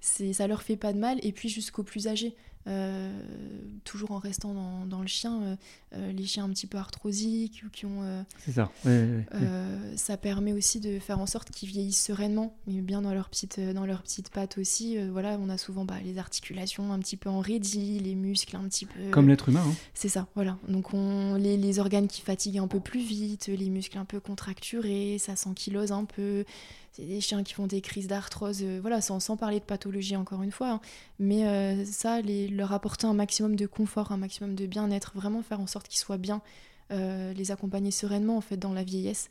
ça leur fait pas de mal. Et puis jusqu'aux plus âgés, euh, toujours en restant dans, le chien, euh, euh, les chiens un petit peu arthrosiques ou qui ont. C'est ça. Ça permet aussi de faire en sorte qu'ils vieillissent sereinement, mais bien dans leurs petites, dans leurs petites pattes aussi. voilà, on a souvent bah, les articulations un petit peu enraidies, les muscles un petit peu. Comme l'être humain. Hein. C'est ça, voilà. Donc on, les, les, organes qui fatiguent un peu plus vite, les muscles un peu contracturés, ça s'ankylose un peu c'est des chiens qui font des crises d'arthrose, euh, voilà, sans, sans, parler de pathologie encore une fois. Hein. Mais euh, ça, les, leur apporter un maximum de confort, un maximum de bien-être, vraiment faire en sorte qu'ils soient bien, euh, les accompagner sereinement en fait dans la vieillesse.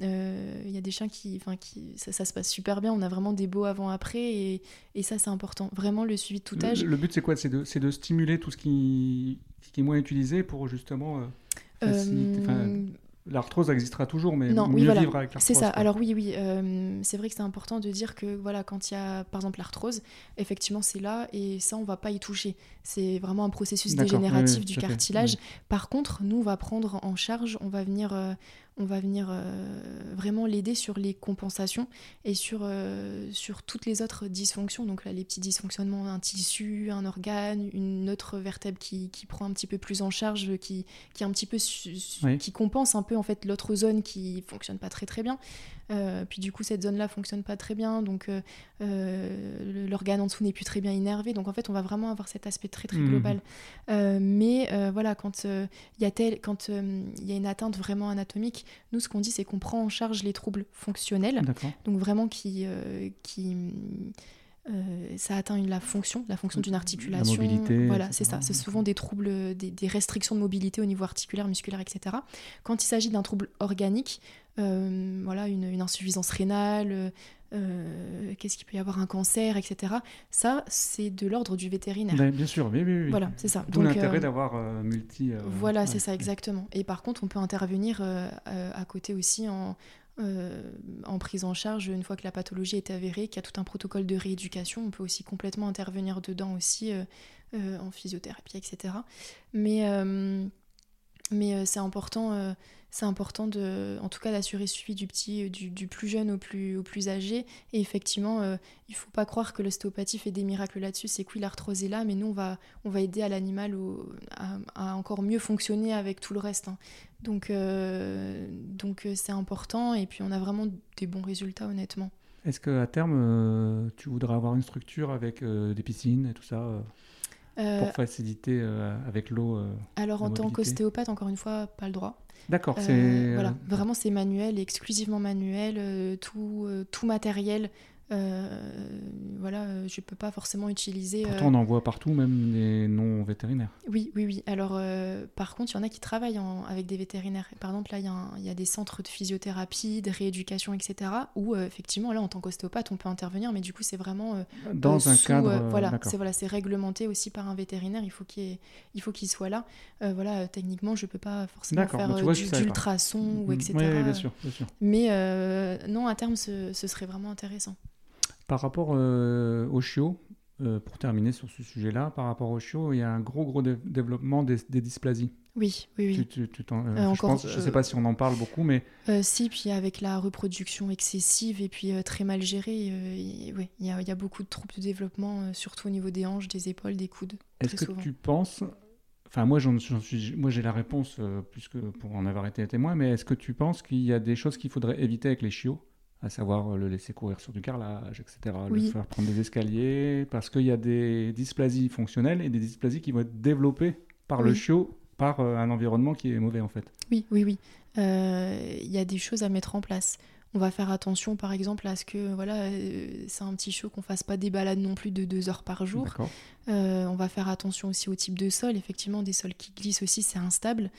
Il y a des chiens qui, enfin, qui ça, ça, se passe super bien. On a vraiment des beaux avant-après et, et, ça, c'est important. Vraiment, le suivi de tout âge. Le, but, c'est quoi? C'est de, de, stimuler tout ce qui, qui, est moins utilisé pour justement l'arthrose existera toujours, mais non, mieux voilà. vivre avec l'arthrose. C'est ça. Alors oui, oui, euh, c'est vrai que c'est important de dire que voilà, quand il y a par exemple l'arthrose, effectivement c'est là et ça on va pas y toucher. C'est vraiment un processus dégénératif du cartilage. Par contre, nous on va prendre en charge, on va venir, euh, on va venir euh, vraiment l'aider sur les compensations et sur, euh, sur toutes les autres dysfonctions. Donc là, les petits dysfonctionnements, un tissu, un organe, une autre vertèbre qui, qui prend un petit peu plus en charge, qui, qui un petit peu qui compense un peu en fait l'autre zone qui fonctionne pas très très bien. Euh, puis du coup, cette zone-là fonctionne pas très bien, donc l'organe en dessous n'est plus très bien innervé. Donc en fait, on va vraiment avoir cet aspect très très mmh. global. mais voilà, quand il y a tel, quand il y a une atteinte vraiment anatomique, nous, ce qu'on dit, c'est qu'on prend en charge les troubles fonctionnels, donc vraiment qui, euh, qui euh, ça atteint la fonction, la fonction d'une articulation. La mobilité. Voilà, c'est ça. C'est souvent des troubles, des, restrictions de mobilité au niveau articulaire, musculaire, etc. Quand il s'agit d'un trouble organique, euh, voilà, une, une, insuffisance rénale, euh, qu'est-ce qu'il peut y avoir un cancer, etc. Ça, c'est de l'ordre du vétérinaire. Ben, bien sûr, oui, oui, Voilà, c'est ça. D'où l'intérêt euh, d'avoir euh, multi. voilà, c'est ça, exactement. Et par contre, on peut intervenir à côté aussi en, en prise en charge une fois que la pathologie est avérée, qu'il y a tout un protocole de rééducation. On peut aussi complètement intervenir dedans aussi en physiothérapie, etc. Mais, mais c'est important c'est important de, en tout cas d'assurer suivi du petit, euh, du, du, plus jeune au plus, au plus âgé. Et effectivement, euh, il faut pas croire que l'ostéopathie fait des miracles là-dessus. C'est que oui, l'arthrose est là, mais nous, on va, on va aider à l'animal à, à, encore mieux fonctionner avec tout le reste. Hein. Donc, euh, donc euh, c'est important. Et puis, on a vraiment des bons résultats, honnêtement. Est-ce qu'à terme, tu voudrais avoir une structure avec des piscines et tout ça pour faciliter avec l'eau Alors, en tant qu'ostéopathe, encore une fois, pas le droit. D'accord, euh, c'est. voilà, vraiment c'est manuel, exclusivement manuel, euh, tout, euh, tout matériel euh, voilà, euh, je peux pas forcément utiliser. Pourtant, on en voit partout, même les non vétérinaires. Oui, oui, oui. Alors, euh, par contre, il y en a qui travaillent avec des vétérinaires. Par exemple, là, il y, y, a des centres de physiothérapie, de rééducation, etc. Où, effectivement, là, en tant qu'ostéopathe, on peut intervenir, mais du coup, c'est vraiment. Dans un cadre. voilà, c'est voilà, réglementé aussi par un vétérinaire. Il faut qu'il qu'il soit là. voilà, techniquement, je peux pas forcément faire d'ultrasons ou etc. Oui, bien sûr, bien sûr. Mais non, à terme, ce, ce serait vraiment intéressant. Par rapport euh, aux chiots, euh, pour terminer sur ce sujet-là, par rapport aux chiots, il y a un gros, gros développement des, dysplasies. Oui, oui, oui. Tu, tu, euh, je ne sais pas si on en parle beaucoup, mais... si, puis avec la reproduction excessive et puis très mal gérée, oui, il y, a, y, a beaucoup de troubles de développement, surtout au niveau des hanches, des épaules, des coudes. Est-ce que tu penses... Enfin, moi, j'en suis, moi, j'ai la réponse, puisque pour en avoir été témoin, mais est-ce que tu penses qu'il y a des choses qu'il faudrait éviter avec les chiots? À savoir le laisser courir sur du carrelage, etc., le faire prendre des escaliers, parce qu'il y a des dysplasies fonctionnelles et des dysplasies qui vont être développées par le chiot, par euh, un environnement qui est mauvais en fait. Oui, oui, oui. Euh, il y a des choses à mettre en place. On va faire attention, par exemple, à ce que voilà, euh, c'est un petit chiot qu'on fasse pas des balades non plus de deux heures par jour. on va faire attention aussi au type de sol. Effectivement, des sols qui glissent aussi, c'est instable.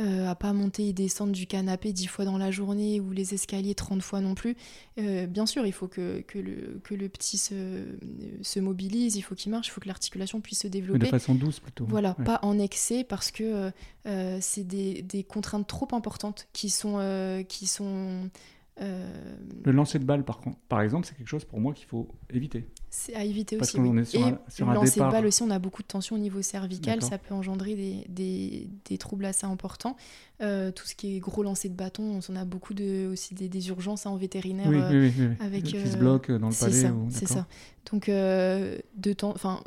Euh, à pas monter et descendre du canapé dix fois dans la journée ou les escaliers 30 fois non plus. Euh, bien sûr, il faut que, que, le, que le petit se, se mobilise, il faut qu'il marche, il faut que l'articulation puisse se développer. de façon douce plutôt. Voilà, pas en excès parce que euh, c'est des, des, contraintes trop importantes qui sont, qui sont euh, le lancer de balle, par, contre, par exemple, c'est quelque chose pour moi qu'il faut éviter. C'est à éviter aussi. Oui. Est et le lancer de balle aussi, on a beaucoup de tension au niveau cervical, ça peut engendrer des, des, des troubles assez importants. Euh, tout ce qui est gros lancer de bâton, on a beaucoup de, aussi des, des urgences hein, en vétérinaire. Oui, oui, oui, avec, qui se bloquent dans le palais. C'est ça. Donc, de temps, enfin,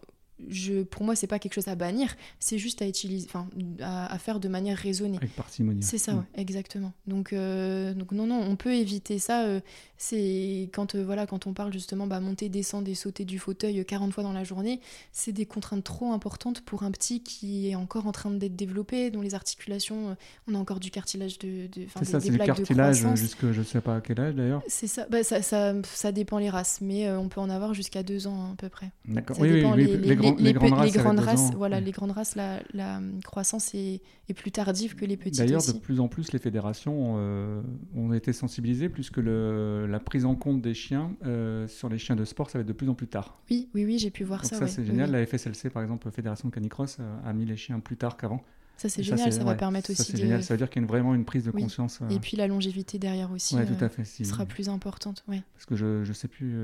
je, pour moi, c'est pas quelque chose à bannir, c'est juste à utiliser, enfin, à, faire de manière raisonnée. Avec parcimonie. C'est ça, mm. exactement. Donc, euh, donc non, non, on peut éviter ça. Euh, c'est quand, euh, voilà, quand on parle justement, bah, monter, descendre et sauter du fauteuil 40 fois dans la journée, c'est des contraintes trop importantes pour un petit qui est encore en train d'être développé, dont les articulations, on a encore du cartilage de, de c'est ça, c'est du cartilage jusque je sais pas à quel âge d'ailleurs. C'est ça, bah, ça, ça, ça, dépend les races, mais on peut en avoir jusqu'à deux ans à peu près. D'accord. Oui, oui, les, les, grandes races, voilà, les grandes races, la, la croissance est, est, plus tardive que les petites. D'ailleurs, de plus en plus, les fédérations euh, ont été sensibilisées, puisque le, la prise en compte des chiens euh, sur les chiens de sport, ça va être de plus en plus tard. Oui, oui, oui, j'ai pu voir ça. Ça, c'est génial. La FSLC, par exemple, Fédération de Canicross, a mis les chiens plus tard qu'avant. Ça, c'est génial, ça, va permettre aussi. Ça, génial. Ça veut dire qu'il y a vraiment une prise de conscience. Et puis la longévité derrière aussi ouais, tout à fait, sera plus importante. Ouais. Parce que je ne sais plus,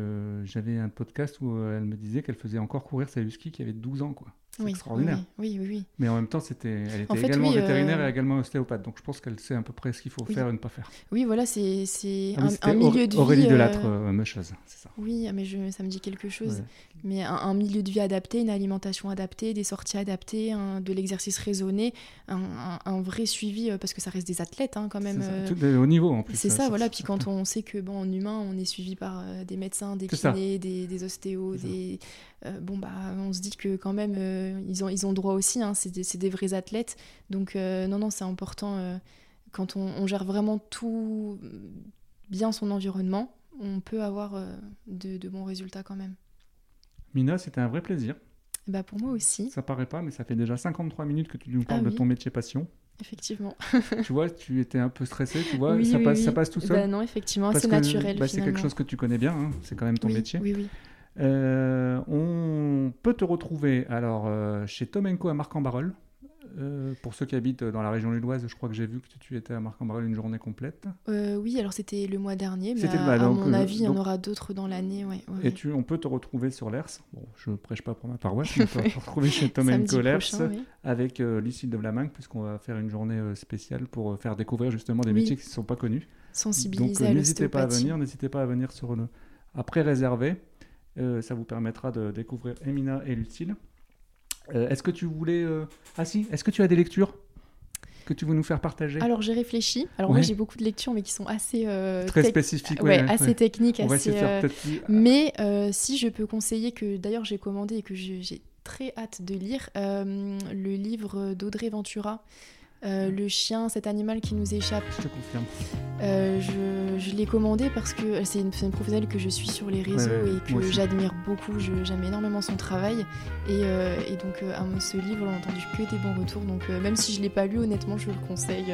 j'avais un podcast où elle me disait qu'elle faisait encore courir sa husky qui avait 12 ans. quoi. C'est extraordinaire. Oui, oui, oui, Mais en même temps, c'était, elle était également vétérinaire et également ostéopathe. Donc je pense qu'elle sait à peu près ce qu'il faut faire et ne pas faire. Oui, voilà, c'est, c'est ah un, milieu de vie. Aurélie Delattre, euh... c'est ça. Oui, mais je, ça me dit quelque chose. Mais un, milieu de vie adapté, une alimentation adaptée, des sorties adaptées, de l'exercice raisonné, un, vrai suivi, parce que ça reste des athlètes hein, quand même. C'est Tout au niveau en plus. C'est ça, voilà. Puis quand on sait que bon, en humain, on est suivi par des médecins, des kinés, des, des, ostéos, des euh, bon bah on se dit que quand même euh, ils ont ils ont droit aussi hein, c'est des, des, vrais athlètes donc euh, non non c'est important quand on, gère vraiment tout bien son environnement on peut avoir de, de, bons résultats quand même Mina c'était un vrai plaisir bah pour moi aussi ça paraît pas mais ça fait déjà 53 minutes que tu nous parles ah de ton métier passion Effectivement. tu vois, tu étais un peu stressé, tu vois, ça, passe, ça passe tout seul. Bah non, effectivement, c'est naturel. Bah, c'est quelque chose que tu connais bien, hein. c'est quand même ton métier. Oui, oui. Euh, on peut te retrouver alors euh, chez Tomenko à Marc-en-Barœul. Euh, pour ceux qui habitent dans la région lilloise, je crois que j'ai vu que tu étais à Marc-en-Barœul une journée complète. oui, alors c'était le mois dernier, mais à, mon avis, il y en aura d'autres dans l'année. et Tu, on peut te retrouver sur l'ERS. Bon, je ne prêche pas pour ma paroisse, mais on peut te retrouver chez Tomenko l'ERS avec Lucille de Vlaminck, puisqu'on va faire une journée spéciale pour faire découvrir justement des métiers qui ne sont pas connus. Sensibiliser Donc n'hésitez pas à venir, n'hésitez pas à venir sur le... après réservé. Euh, ça vous permettra de découvrir Emina et Lucille. Euh, est-ce que tu voulais... Euh, ah si, est-ce que tu as des lectures que tu veux nous faire partager? Alors j'ai réfléchi. Alors moi j'ai beaucoup de lectures mais qui sont assez très spécifiques, ouais, assez techniques, assez. Mais si je peux conseiller que d'ailleurs j'ai commandé et que j'ai très hâte de lire le livre d'Audrey Ventura euh, le chien, cet animal qui nous échappe. Je te confirme. Euh, je, l'ai commandé parce que c'est une, une, professionnelle que je suis sur les réseaux et que j'admire beaucoup. J'aime énormément son travail. Et, euh, donc, ce livre, on a entendu que des bons retours. Donc, même si je ne l'ai pas lu, honnêtement, je le conseille.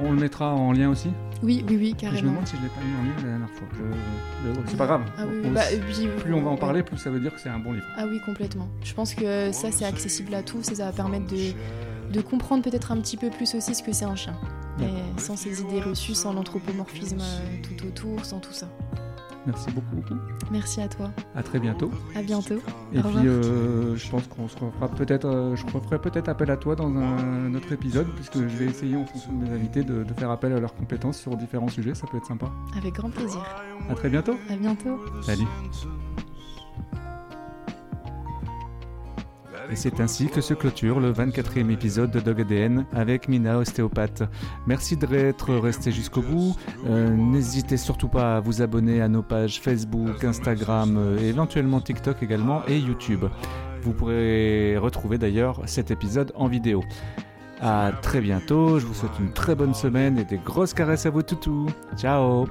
On le mettra en lien aussi Oui, oui, oui, carrément. Je me demande si je ne l'ai pas mis en lien la dernière fois. C'est pas grave. Ah bah, plus on va en parler, plus ça veut dire que c'est un bon livre. Ah oui, complètement. Je pense que ça, c'est accessible à tous et ça va permettre de de comprendre peut-être un petit peu plus aussi ce que c'est un chien. Et sans ces idées reçues, sans l'anthropomorphisme euh, tout autour, sans tout ça. Merci beaucoup. Merci à toi. À très bientôt. À bientôt. Et puis, euh, je pense qu'on se fera peut-être, euh, je ferai peut-être appel à toi dans un, autre épisode, puisque je vais essayer en fonction de mes invités de, de, faire appel à leurs compétences sur différents sujets. Ça peut être sympa. Avec grand plaisir. À très bientôt. À bientôt. Salut. Et c'est ainsi que se clôture le 24e épisode de Dog ADN avec Mina, ostéopathe. Merci d'être resté jusqu'au bout. Euh, n'hésitez surtout pas à vous abonner à nos pages Facebook, Instagram euh, et éventuellement TikTok également et YouTube. Vous pourrez retrouver d'ailleurs cet épisode en vidéo. À très bientôt, je vous souhaite une très bonne semaine et des grosses caresses à vos toutous. Ciao